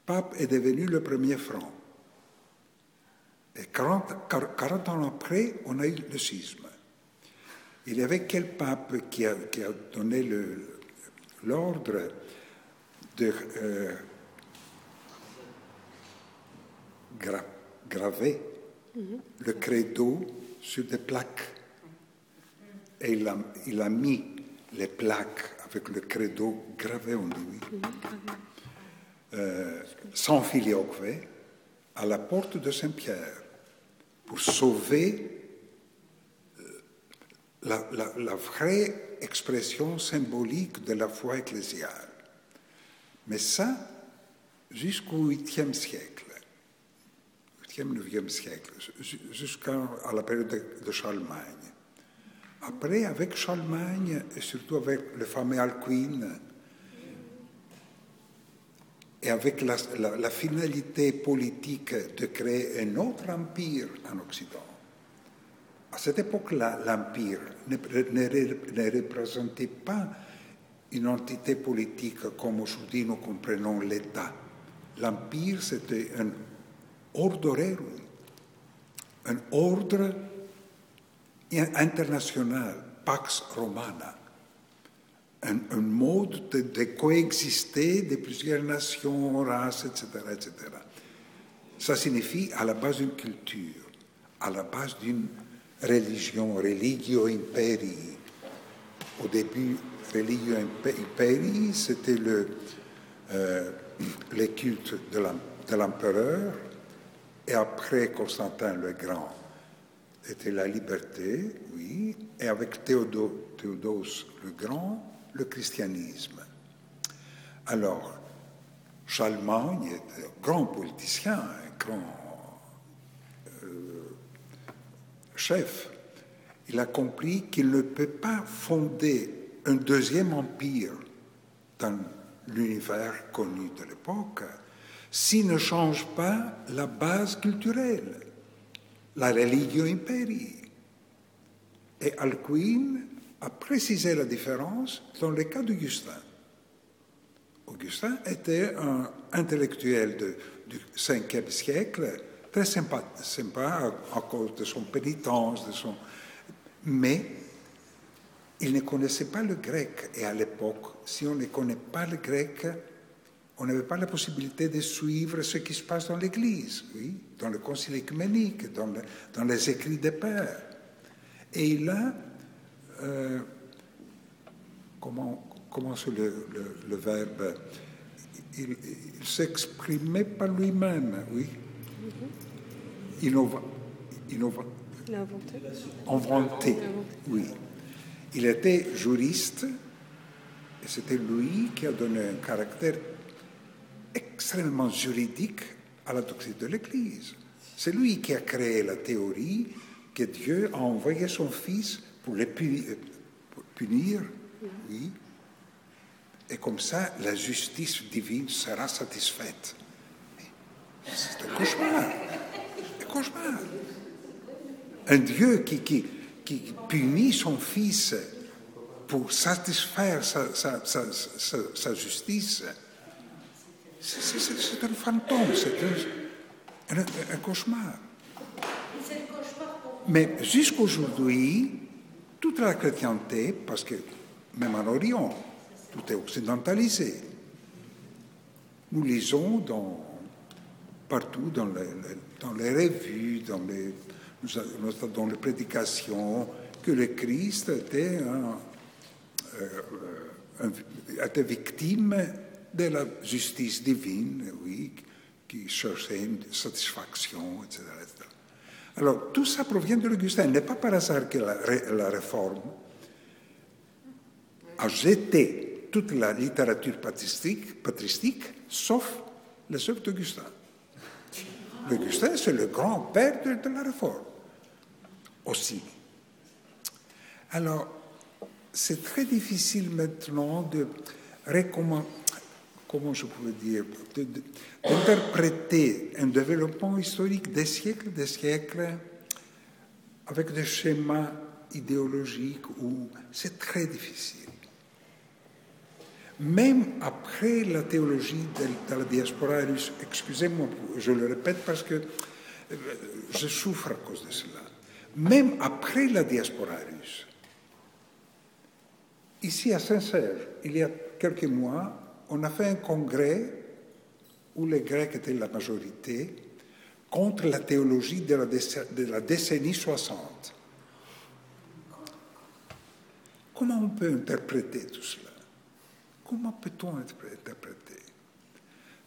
pape est devenu le premier franc. Et 40, ans après, on a eu le schisme. Il y avait quel pape qui a, donné l'ordre de euh, graver mhm. le credo sur des plaques? Et il a, il a, mis les plaques avec le credo gravé en lui, mhm, euh, sans filioque, à la porte de Saint-Pierre pour sauver euh, la, vraie expression symbolique de la foi ecclésiale. Mais ça, jusqu'au 8e siècle, 8e, 9e siècle, jusqu'à la période de, Charlemagne. Après, avec Charlemagne, et surtout avec le fameux Alcuin, et avec la, finalité politique de créer un autre empire en Occident. À cette époque-là, l'empire ne, représentait pas une entité politique comme aujourd'hui nous comprenons l'État. L'empire, c'était un ordorerum, un ordre international, pax romana un, mode de, coexister de plusieurs nations, races, etc., etc. Ça signifie à la base d'une culture, à la base d'une religion, religio imperi. Au début, religio imperi, c'était le, euh, les cultes de l'empereur, et après Constantin le Grand, c'était la liberté, oui, et avec Théodose le Grand, le christianisme. Alors, Charlemagne est un grand politicien, un grand euh, chef. Il a compris qu'il ne peut pas fonder un deuxième empire dans l'univers connu de l'époque s'il ne change pas la base culturelle, la religion impérie. Et Alcuin a précisé la différence dans le cas d'Augustin. Augustin était un intellectuel du 5e siècle, très sympa, sympa à, cause de son pénitence, de son... mais il ne connaissait pas le grec. Et à l'époque, si on ne connaît pas le grec, on n'avait pas la possibilité de suivre ce qui se passe dans l'Église, oui, dans le Concile écuménique, dans, dans les écrits des pères. Et il a euh, comment, c'est le, verbe Il, s'exprimait par lui-même, oui. Innova, innova, inventé. oui. Il était juriste et c'était lui qui a donné un caractère extrêmement juridique à la doctrine de l'Église. C'est lui qui a créé la théorie que Dieu a envoyé son Fils pour les punir, oui. Et comme ça, la justice divine sera satisfaite. C'est un cauchemar. Un cauchemar. Un Dieu qui, qui, qui punit son Fils pour satisfaire sa, sa, sa, sa justice. C'est un fantôme, c'est un, un, cauchemar. Mais jusqu'aujourd'hui, toute la chrétienté, parce que même en Orient, tout est occidentalisé. Nous lisons partout dans les, revues, dans les, prédications, que le Christ euh, était victime de la justice divine, oui, qui cherchait une satisfaction, etc. Alors, tout ça provient de l'Augustin. Il n'est pas par hasard que la, réforme a jeté toute la littérature patristique, patristique sauf les œuvres d'Augustin. L'Augustin, c'est le grand-père de, de, la réforme aussi. Alors, c'est très difficile maintenant de recommander comment je pourrais dire, d'interpréter un développement historique des siècles, des siècles, avec des schémas idéologiques où c'est très difficile. Même après la théologie de, la diaspora russe, excusez-moi, je le répète parce que euh, je souffre à cause de cela, même après la diaspora russe, ici à Saint-Serge, il y a quelques mois, on a fait un congrès où les Grecs étaient la majorité contre la théologie de la, décennie 60. Comment on peut interpréter tout cela? Comment peut-on interpréter?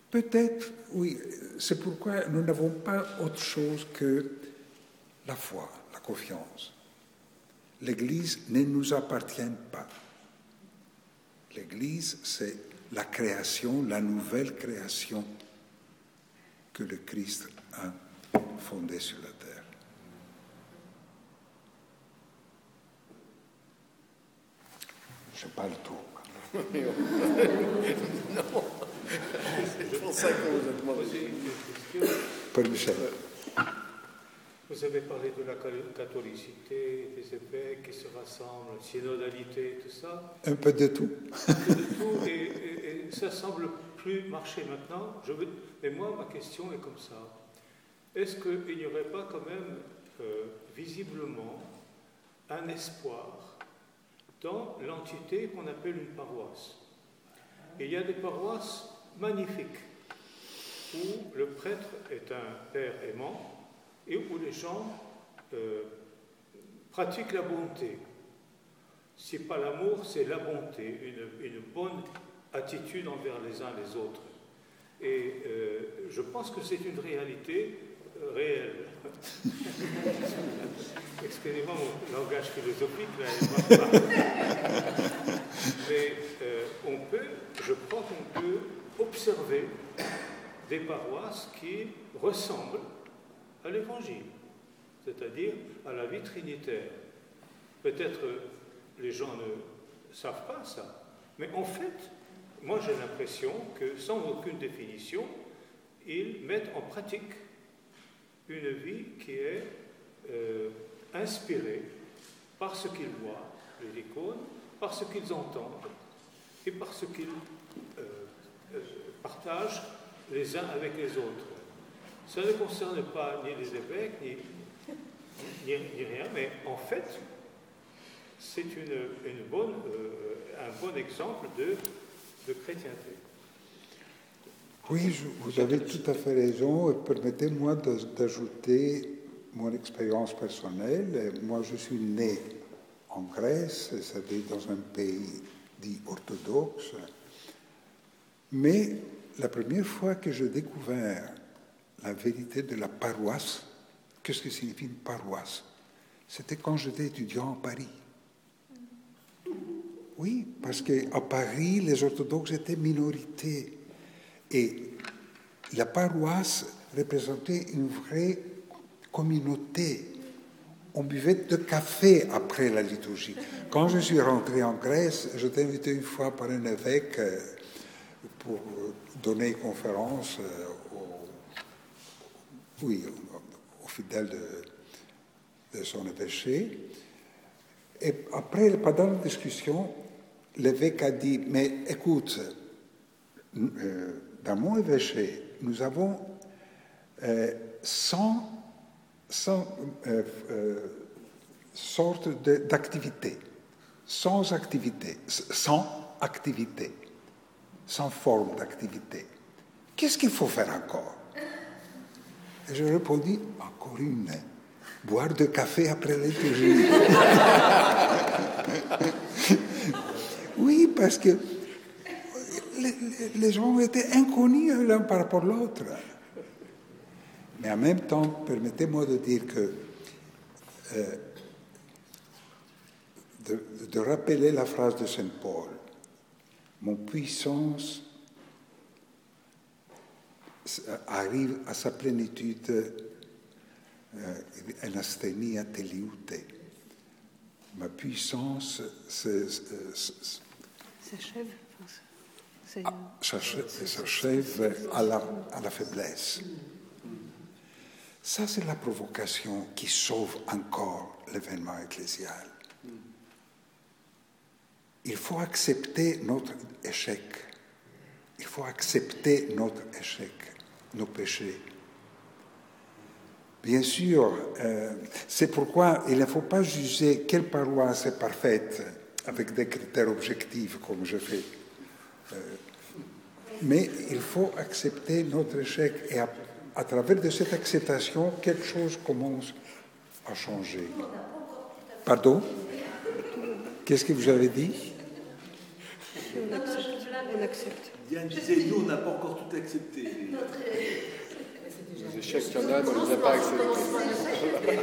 Peut-être, oui, c'est pourquoi nous n'avons pas autre chose que la foi, la confiance. L'Église ne nous appartient pas. L'Église, c'est la création, la nouvelle création que le Christ a fondée sur la terre. Je parle tout. non, c'est pour ça qu'on vous a demandé. Paul Michel. Vous avez parlé de la catholicité, des évêques qui se rassemblent, synodalité, tout ça. Un peu de tout. Un peu de tout, et, ça semble plus marcher maintenant. Mais moi, ma question est comme ça. Est-ce qu'il n'y aurait pas quand même, euh, visiblement, un espoir dans l'entité qu'on appelle une paroisse? Il y a des paroisses magnifiques où le prêtre est un père aimant, et où les gens euh, pratiquent la bonté. Si pas l'amour, c'est la bonté, une, bonne attitude envers les uns les autres. Et euh, je pense que c'est une réalité euh, réelle. Excusez-moi mon langage philosophique, là, Mais on peut, je crois qu'on peut observer des paroisses qui ressemblent à l'évangile, c'est-à-dire à la vie trinitaire. Peut-être les gens ne savent pas ça, mais en fait, moi j'ai l'impression que sans aucune définition, ils mettent en pratique une vie qui est euh, inspirée par ce qu'ils voient, les icônes, par ce qu'ils entendent et par ce qu'ils euh, euh, partagent les uns avec les autres. Ça ne concerne pas ni les évêques, ni, ni, rien, mais en fait, c'est un bon exemple de, de chrétienté. Oui, vous avez tout à fait raison. Permettez-moi d'ajouter mon expérience personnelle. Moi, je suis né en Grèce, c'est-à-dire dans un pays dit orthodoxe. Mais la première fois que j'ai découvert la vérité de la paroisse. Qu'est-ce que signifie une paroisse? C'était quand j'étais étudiant à Paris. Oui, parce qu'à Paris, les orthodoxes étaient minorité. Et la paroisse représentait une vraie communauté. On buvait de café après la liturgie. Quand je suis rentré en Grèce, j'étais invité une fois par un évêque euh, pour donner une conférence euh, aux fidèles de, son évêché. Et après, pendant la discussion, l'évêque a dit, mais écoute, euh, dans mon évêché, nous avons euh, 100, 100 euh, euh, sortes d'activités, sans activités, sans activité, sans forme d'activité. Qu'est-ce qu'il faut faire encore? Et je répondis, encore une, boire de café après liturgie. oui, parce que les, gens étaient inconnus l'un par rapport à l'autre. Mais en même temps, permettez-moi de dire que euh, de, rappeler la phrase de Saint Paul. Mon puissance arrive à sa plénitude euh, en asthenia teliute. Ma puissance S'achève. la, à la faiblesse. Ça, c'est la provocation qui sauve encore l'événement ecclésial. Il faut accepter notre échec. Il faut accepter notre échec, nos péchés. Bien sûr, euh, c'est pourquoi il ne faut pas juger quelle paroisse est parfaite avec des critères objectifs comme je fais. Euh, mais il faut accepter notre échec et à, à travers de cette acceptation, quelque chose commence à changer. Pardon? Qu'est-ce que vous avez dit? On accepte. Diane disait, nous, on n'a pas encore tout accepté. Les échecs qu'il y en a, mais on ne les a pas acceptés.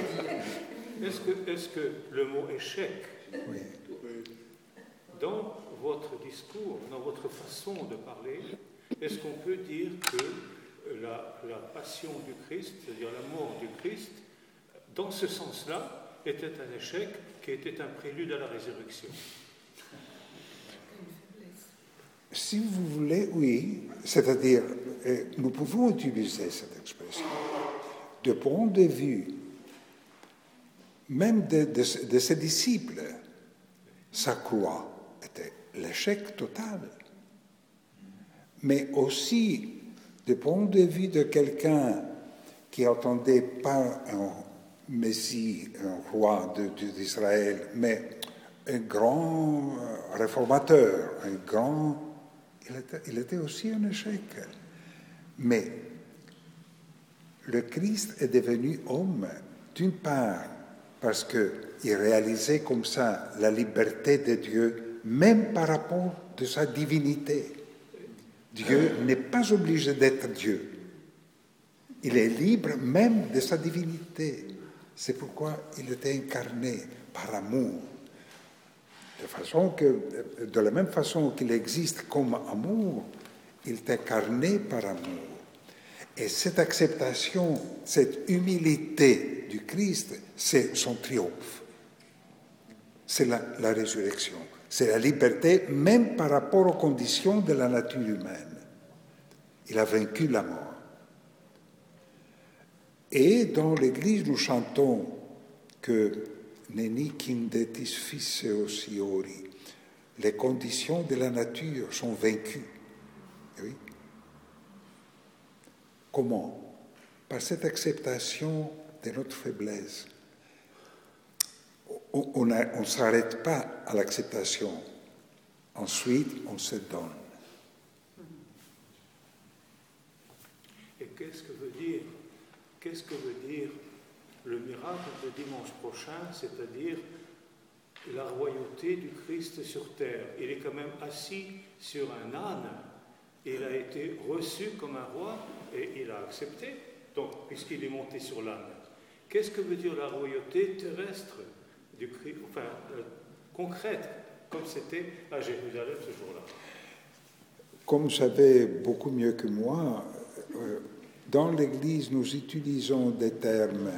Est-ce que, le mot échec, Oui. dans votre discours, dans votre façon de parler, est-ce qu'on peut dire que la, la passion du Christ, c'est-à-dire la mort du Christ, dans ce sens-là, était un échec qui était un prélude à la résurrection? Si vous voulez, oui. C'est-à-dire, euh, nous pouvons utiliser cette expression. De point de vue, même de, ses disciples, sa croix était l'échec total. Mais aussi, de point de vue de quelqu'un qui attendait pas un Messie, un roi d'Israël, mais un grand euh, réformateur, un grand... Il était, il était aussi un échec. Mais le Christ est devenu homme, d'une part, parce qu'il réalisait comme ça la liberté de Dieu, même par rapport de sa divinité. Dieu n'est pas obligé d'être Dieu. Il est libre même de sa divinité. C'est pourquoi il était incarné par amour. De, façon que, de la même façon qu'il existe comme amour, il est incarné par amour. Et cette acceptation, cette humilité du Christ, c'est son triomphe. C'est la, la résurrection. C'est la liberté, même par rapport aux conditions de la nature humaine. Il a vaincu la mort. Et dans l'Église, nous chantons que Neni kindetis fisseo siori, les conditions de la nature sont vaincues. Oui. Comment? Par cette acceptation de notre faiblesse. On ne s'arrête pas à l'acceptation. Ensuite, on se donne. Et qu'est-ce que veut dire Qu'est-ce que veut dire le miracle de dimanche prochain, c'est-à-dire la royauté du Christ sur terre Il est quand même assis sur un âne. Il a été reçu comme un roi et il a accepté, donc, puisqu'il est monté sur l'âne. Qu'est-ce que veut dire la royauté terrestre du enfin, euh, concrète, comme c'était à Jérusalem ce jour-là? Comme vous savez beaucoup mieux que moi, euh, dans l'Église, nous utilisons des termes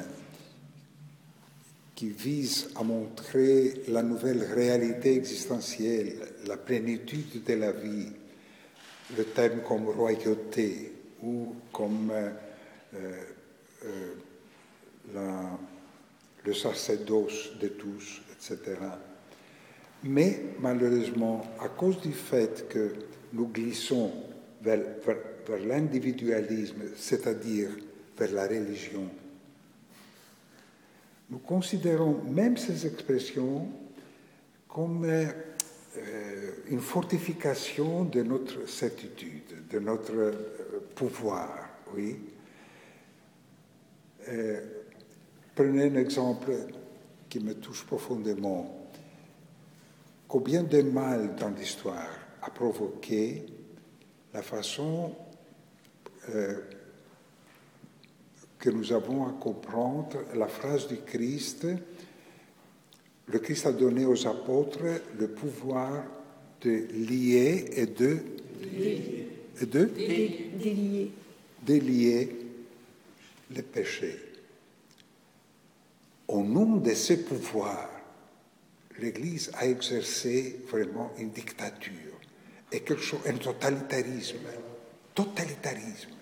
qui visent à montrer la nouvelle réalité existentielle, la plénitude de la vie. Le terme comme royauté ou comme euh, euh, la, le sacerdoce de tous, etc. Mais malheureusement, à cause du fait que nous glissons vers l'individualisme, c'est-à-dire vers la religion. Nous considérons même ces expressions comme euh, une fortification de notre certitude, de notre euh, pouvoir, oui. Euh, prenez un exemple qui me touche profondément. Combien de mal dans l'histoire a provoqué la façon euh, que nous avons à comprendre la phrase du Christ. Le Christ a donné aux apôtres le pouvoir de lier et de et de Délier. délier les péchés. Au nom de ce pouvoir, l'Église a exercé vraiment une dictature et quelque chose, un totalitarisme. Totalitarisme.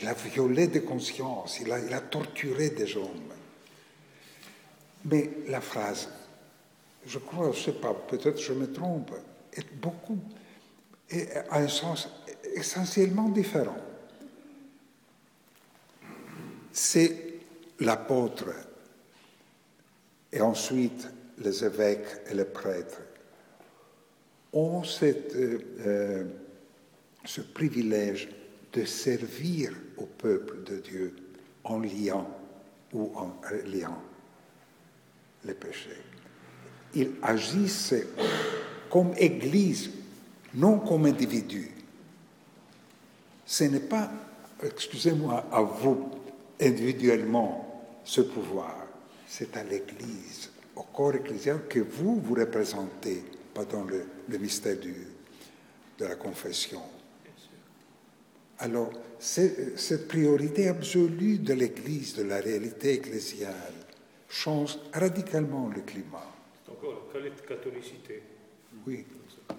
Il a violé des consciences, il a, torturé des hommes. Mais la phrase, je crois, je ne sais pas, peut-être je me trompe, est beaucoup, et a un sens essentiellement différent. C'est l'apôtre et ensuite les évêques et les prêtres ont cette, euh, euh, ce privilège de servir au peuple de Dieu en liant ou en liant les péchés. Ils agissent comme Église, non comme individu. Ce n'est pas, excusez-moi, à vous individuellement ce pouvoir, c'est à l'Église, au corps ecclésial que vous vous représentez pendant le, le mystère de la confession. Alors, cette priorité absolue de l'Église, de la réalité ecclésiale, change radicalement le climat. C'est encore la catholicité. Oui. oui.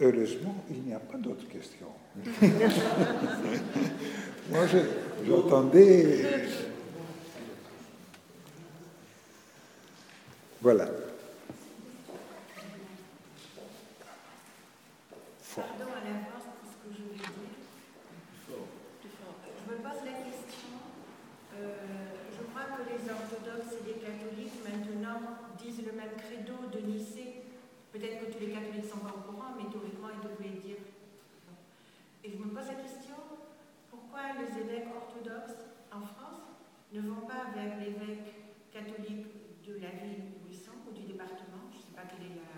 Heureusement, il n'y a pas d'autres questions. Moi, j'entendais. Voilà. Pardon à l'avance pour ce que je voulais dire. Je me pose la question. euh, je crois que les orthodoxes et les catholiques maintenant disent le même credo de Nicée. Peut-être que tous les catholiques sont pas au courant, mais théoriquement ils devraient le dire. Et je me pose la question pourquoi les évêques orthodoxes en France ne vont pas vers l'évêque catholique de la ville du département, je ne sais pas quelle est la,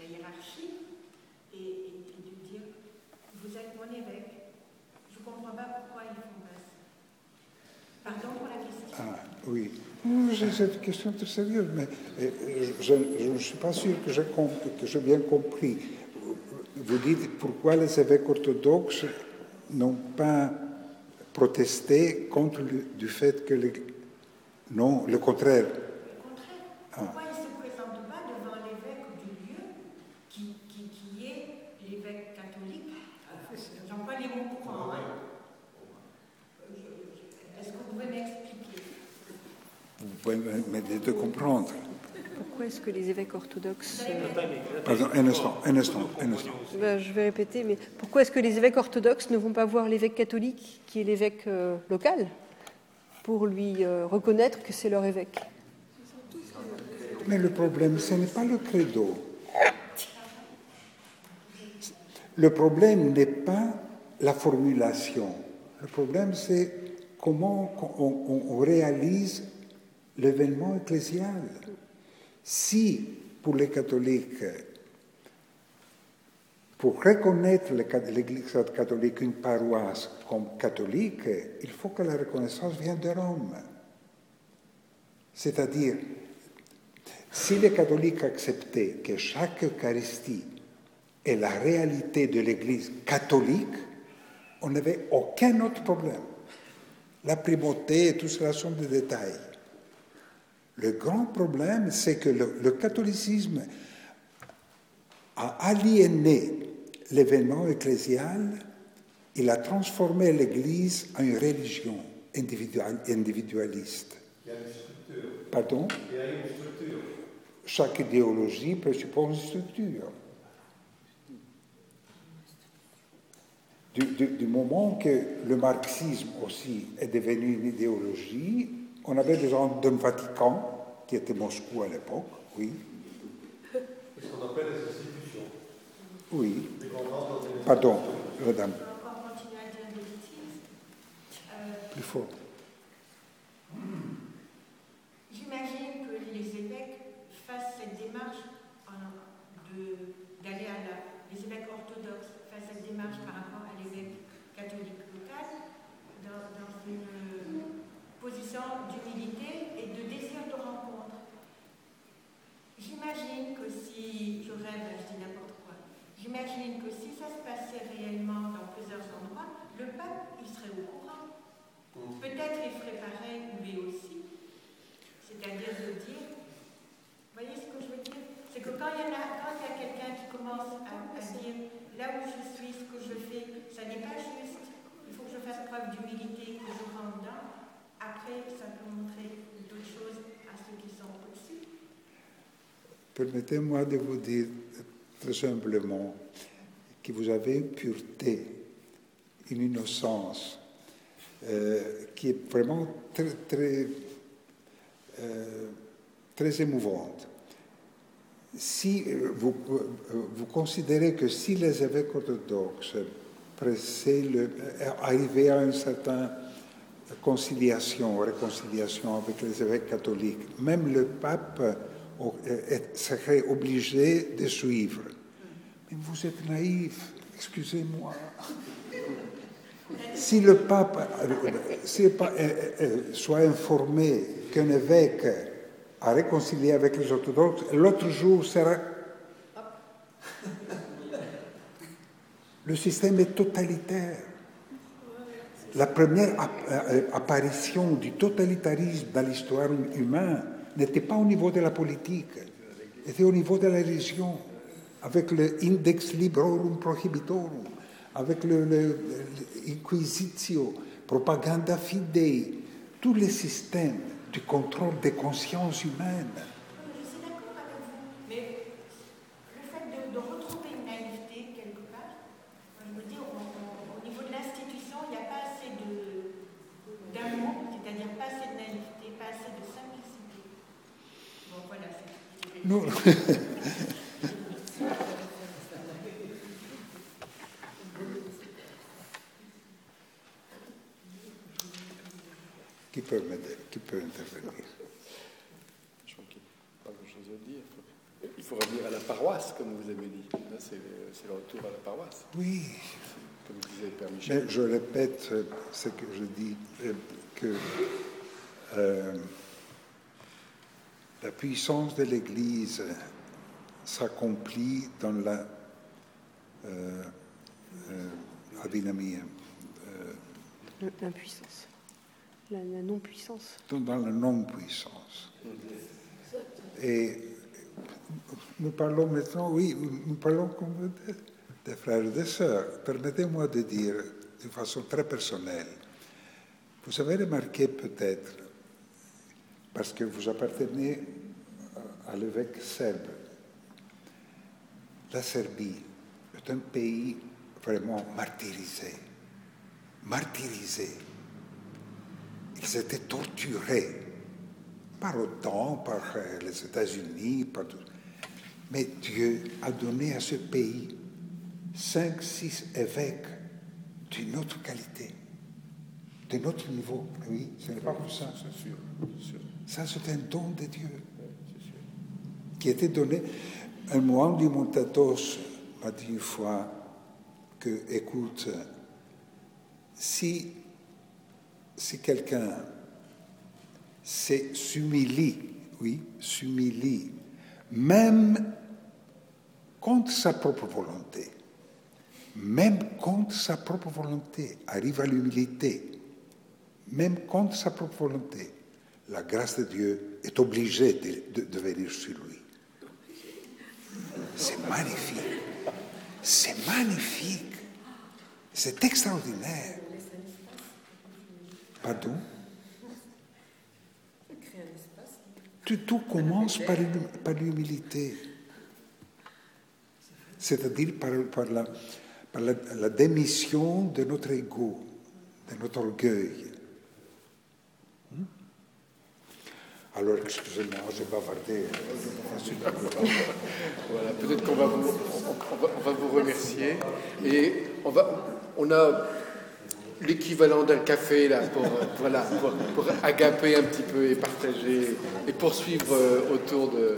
la hiérarchie, et, et- et de dire Vous êtes mon évêque. Je ne comprends pas pourquoi ils font pas ça. Pardon pour la question. Ah, oui. C'est une question très sérieuse, mais euh, je je ne suis pas sûr que j'ai que bien compris. Vous dites pourquoi les évêques orthodoxes n'ont pas protesté contre le du fait que les... Non, le contraire? Au contraire, pourquoi ils ne se présentent pas devant l'évêque du lieu qui, qui, qui est l'évêque catholique J'emploie les mots courants. hein. Je- je- Est-ce que vous pouvez m'expliquer Vous pouvez m'aider de comprendre. Pourquoi est-ce que les évêques orthodoxes... euh, Pardon, un instant, un instant, un instant. ben, je vais répéter, mais pourquoi est-ce que les évêques orthodoxes ne vont pas voir l'évêque catholique, qui est l'évêque euh, local, pour lui euh, reconnaître que c'est leur évêque? Mais le problème, ce n'est pas le credo. Le problème n'est pas la formulation. Le problème, c'est comment on, on- on réalise l'événement ecclésial. Si, pour les catholiques, pour reconnaître l'Église catholique une paroisse comme catholique, il faut que la reconnaissance vienne de Rome. C'est-à-dire, si les catholiques acceptaient que chaque Eucharistie est la réalité de l'Église catholique, on n'avait aucun autre problème. La primauté, tout cela sont des détails. Le grand problème, c'est que le, le catholicisme a aliéné l'événement ecclésial, il a transformé l'Église en une religion. individual- individualiste. Il y a une structure. Pardon? Il y a une structure. Chaque idéologie présuppose une structure. Du, du- du moment que le marxisme aussi est devenu une idéologie, on avait besoin d'un Vatican, qui était Moscou à l'époque, oui, C'est ce qu'on appelle les institutions. oui. Pardon, madame, On va encore continuer à dire des bêtises. Plus fort. J'imagine que les évêques fassent cette démarche en- de- d'aller à la. Les évêques orthodoxes fassent cette démarche par rapport à l'évêque catholique local dans, dans une position d'humilité et de désir de rencontre. J'imagine que si. Je rêve, je dis n'importe quoi. J'imagine que si ça se passait réellement dans plusieurs endroits, le pape, il serait au courant. Pareil lui aussi. C'est-à-dire de dire, vous voyez ce que je veux dire? C'est que quand il y, a, a quelqu'un qui commence à, dire, là où je suis, ce que je fais, ça n'est pas juste, il faut que je fasse preuve d'humilité, que je rentre dedans, après ça peut montrer d'autres choses à ceux qui sont au-dessus. Permettez-moi de vous dire très simplement que vous avez une pureté, une innocence qui est vraiment très, très, euh, émouvante. Si euh, vous, euh, considérez que si les évêques orthodoxes pressaient le, euh, arrivaient à une certaine conciliation, réconciliation avec les évêques catholiques, même le pape euh, serait obligé de suivre. Mais vous êtes naïf, excusez-moi. Si le pape, euh, euh, euh, soit informé qu'un évêque a réconcilié avec les orthodoxes, l'autre jour sera... Le système est totalitaire. La première app- apparition du totalitarisme dans l'histoire humaine n'était pas au niveau de la politique, était au niveau de la religion, avec le Index Librorum Prohibitorum, avec le, le- l'Inquisitio, Propaganda Fidei, tous les systèmes du contrôle des consciences humaines. Je suis d'accord avec vous, mais le fait de, de retrouver une naïveté quelque part, je me dis, au niveau de l'institution, il n'y a pas assez de- d'amour, c'est-à-dire pas assez de naïveté, pas assez de simplicité. Bon, voilà, c'est. Non. Qui peut m'aider Qui peut intervenir Je crois qu'il n'y a pas grand-chose à dire. Il faut revenir à la paroisse, comme vous avez dit. Là, c'est c'est le retour à la paroisse, Oui. comme disait Père Michel. Mais je répète euh, ce que je dis, euh, que euh, la puissance de l'Église s'accomplit dans la euh, euh, adynamie, euh, L'impuissance. La, la non-puissance. dans la non-puissance. Et nous parlons maintenant, oui, nous parlons comme des, des frères et des sœurs. Permettez-moi de dire de façon très personnelle, vous avez remarqué peut-être, parce que vous appartenez à l'évêque serbe, la Serbie est un pays vraiment martyrisé, martyrisé. Ils étaient torturés par l'OTAN, par euh, les États-Unis, par tout. Mais Dieu a donné à ce pays cinq, six évêques d'une autre qualité, de notre niveau. Oui, ce n'est pas comme ça. C'est sûr, c'est sûr. Ça, c'est un don de Dieu qui était donné. Un moine du Montatos m'a dit une fois que, écoute, si, si quelqu'un s'humilie, oui, s'humilie, même contre sa propre volonté, même contre sa propre volonté, arrive à l'humilité, même contre sa propre volonté, la grâce de Dieu est obligée de- de venir sur lui. C'est magnifique. C'est magnifique. C'est extraordinaire. Pardon? Tout, tout commence par, l'humilité. C'est-à-dire par, par la, par la, la démission de notre ego, de notre orgueil. Hmm? Alors, excusez-moi, j'ai bavardé. Voilà, peut-être qu'on va vous, on, on va, on va vous remercier. Et on, va, on a l'équivalent d'un café là pour, euh, voilà, pour, agaper un petit peu et partager et poursuivre euh, autour de,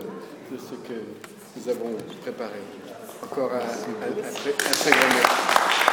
ce que nous avons préparé. Encore un, très, très grand merci.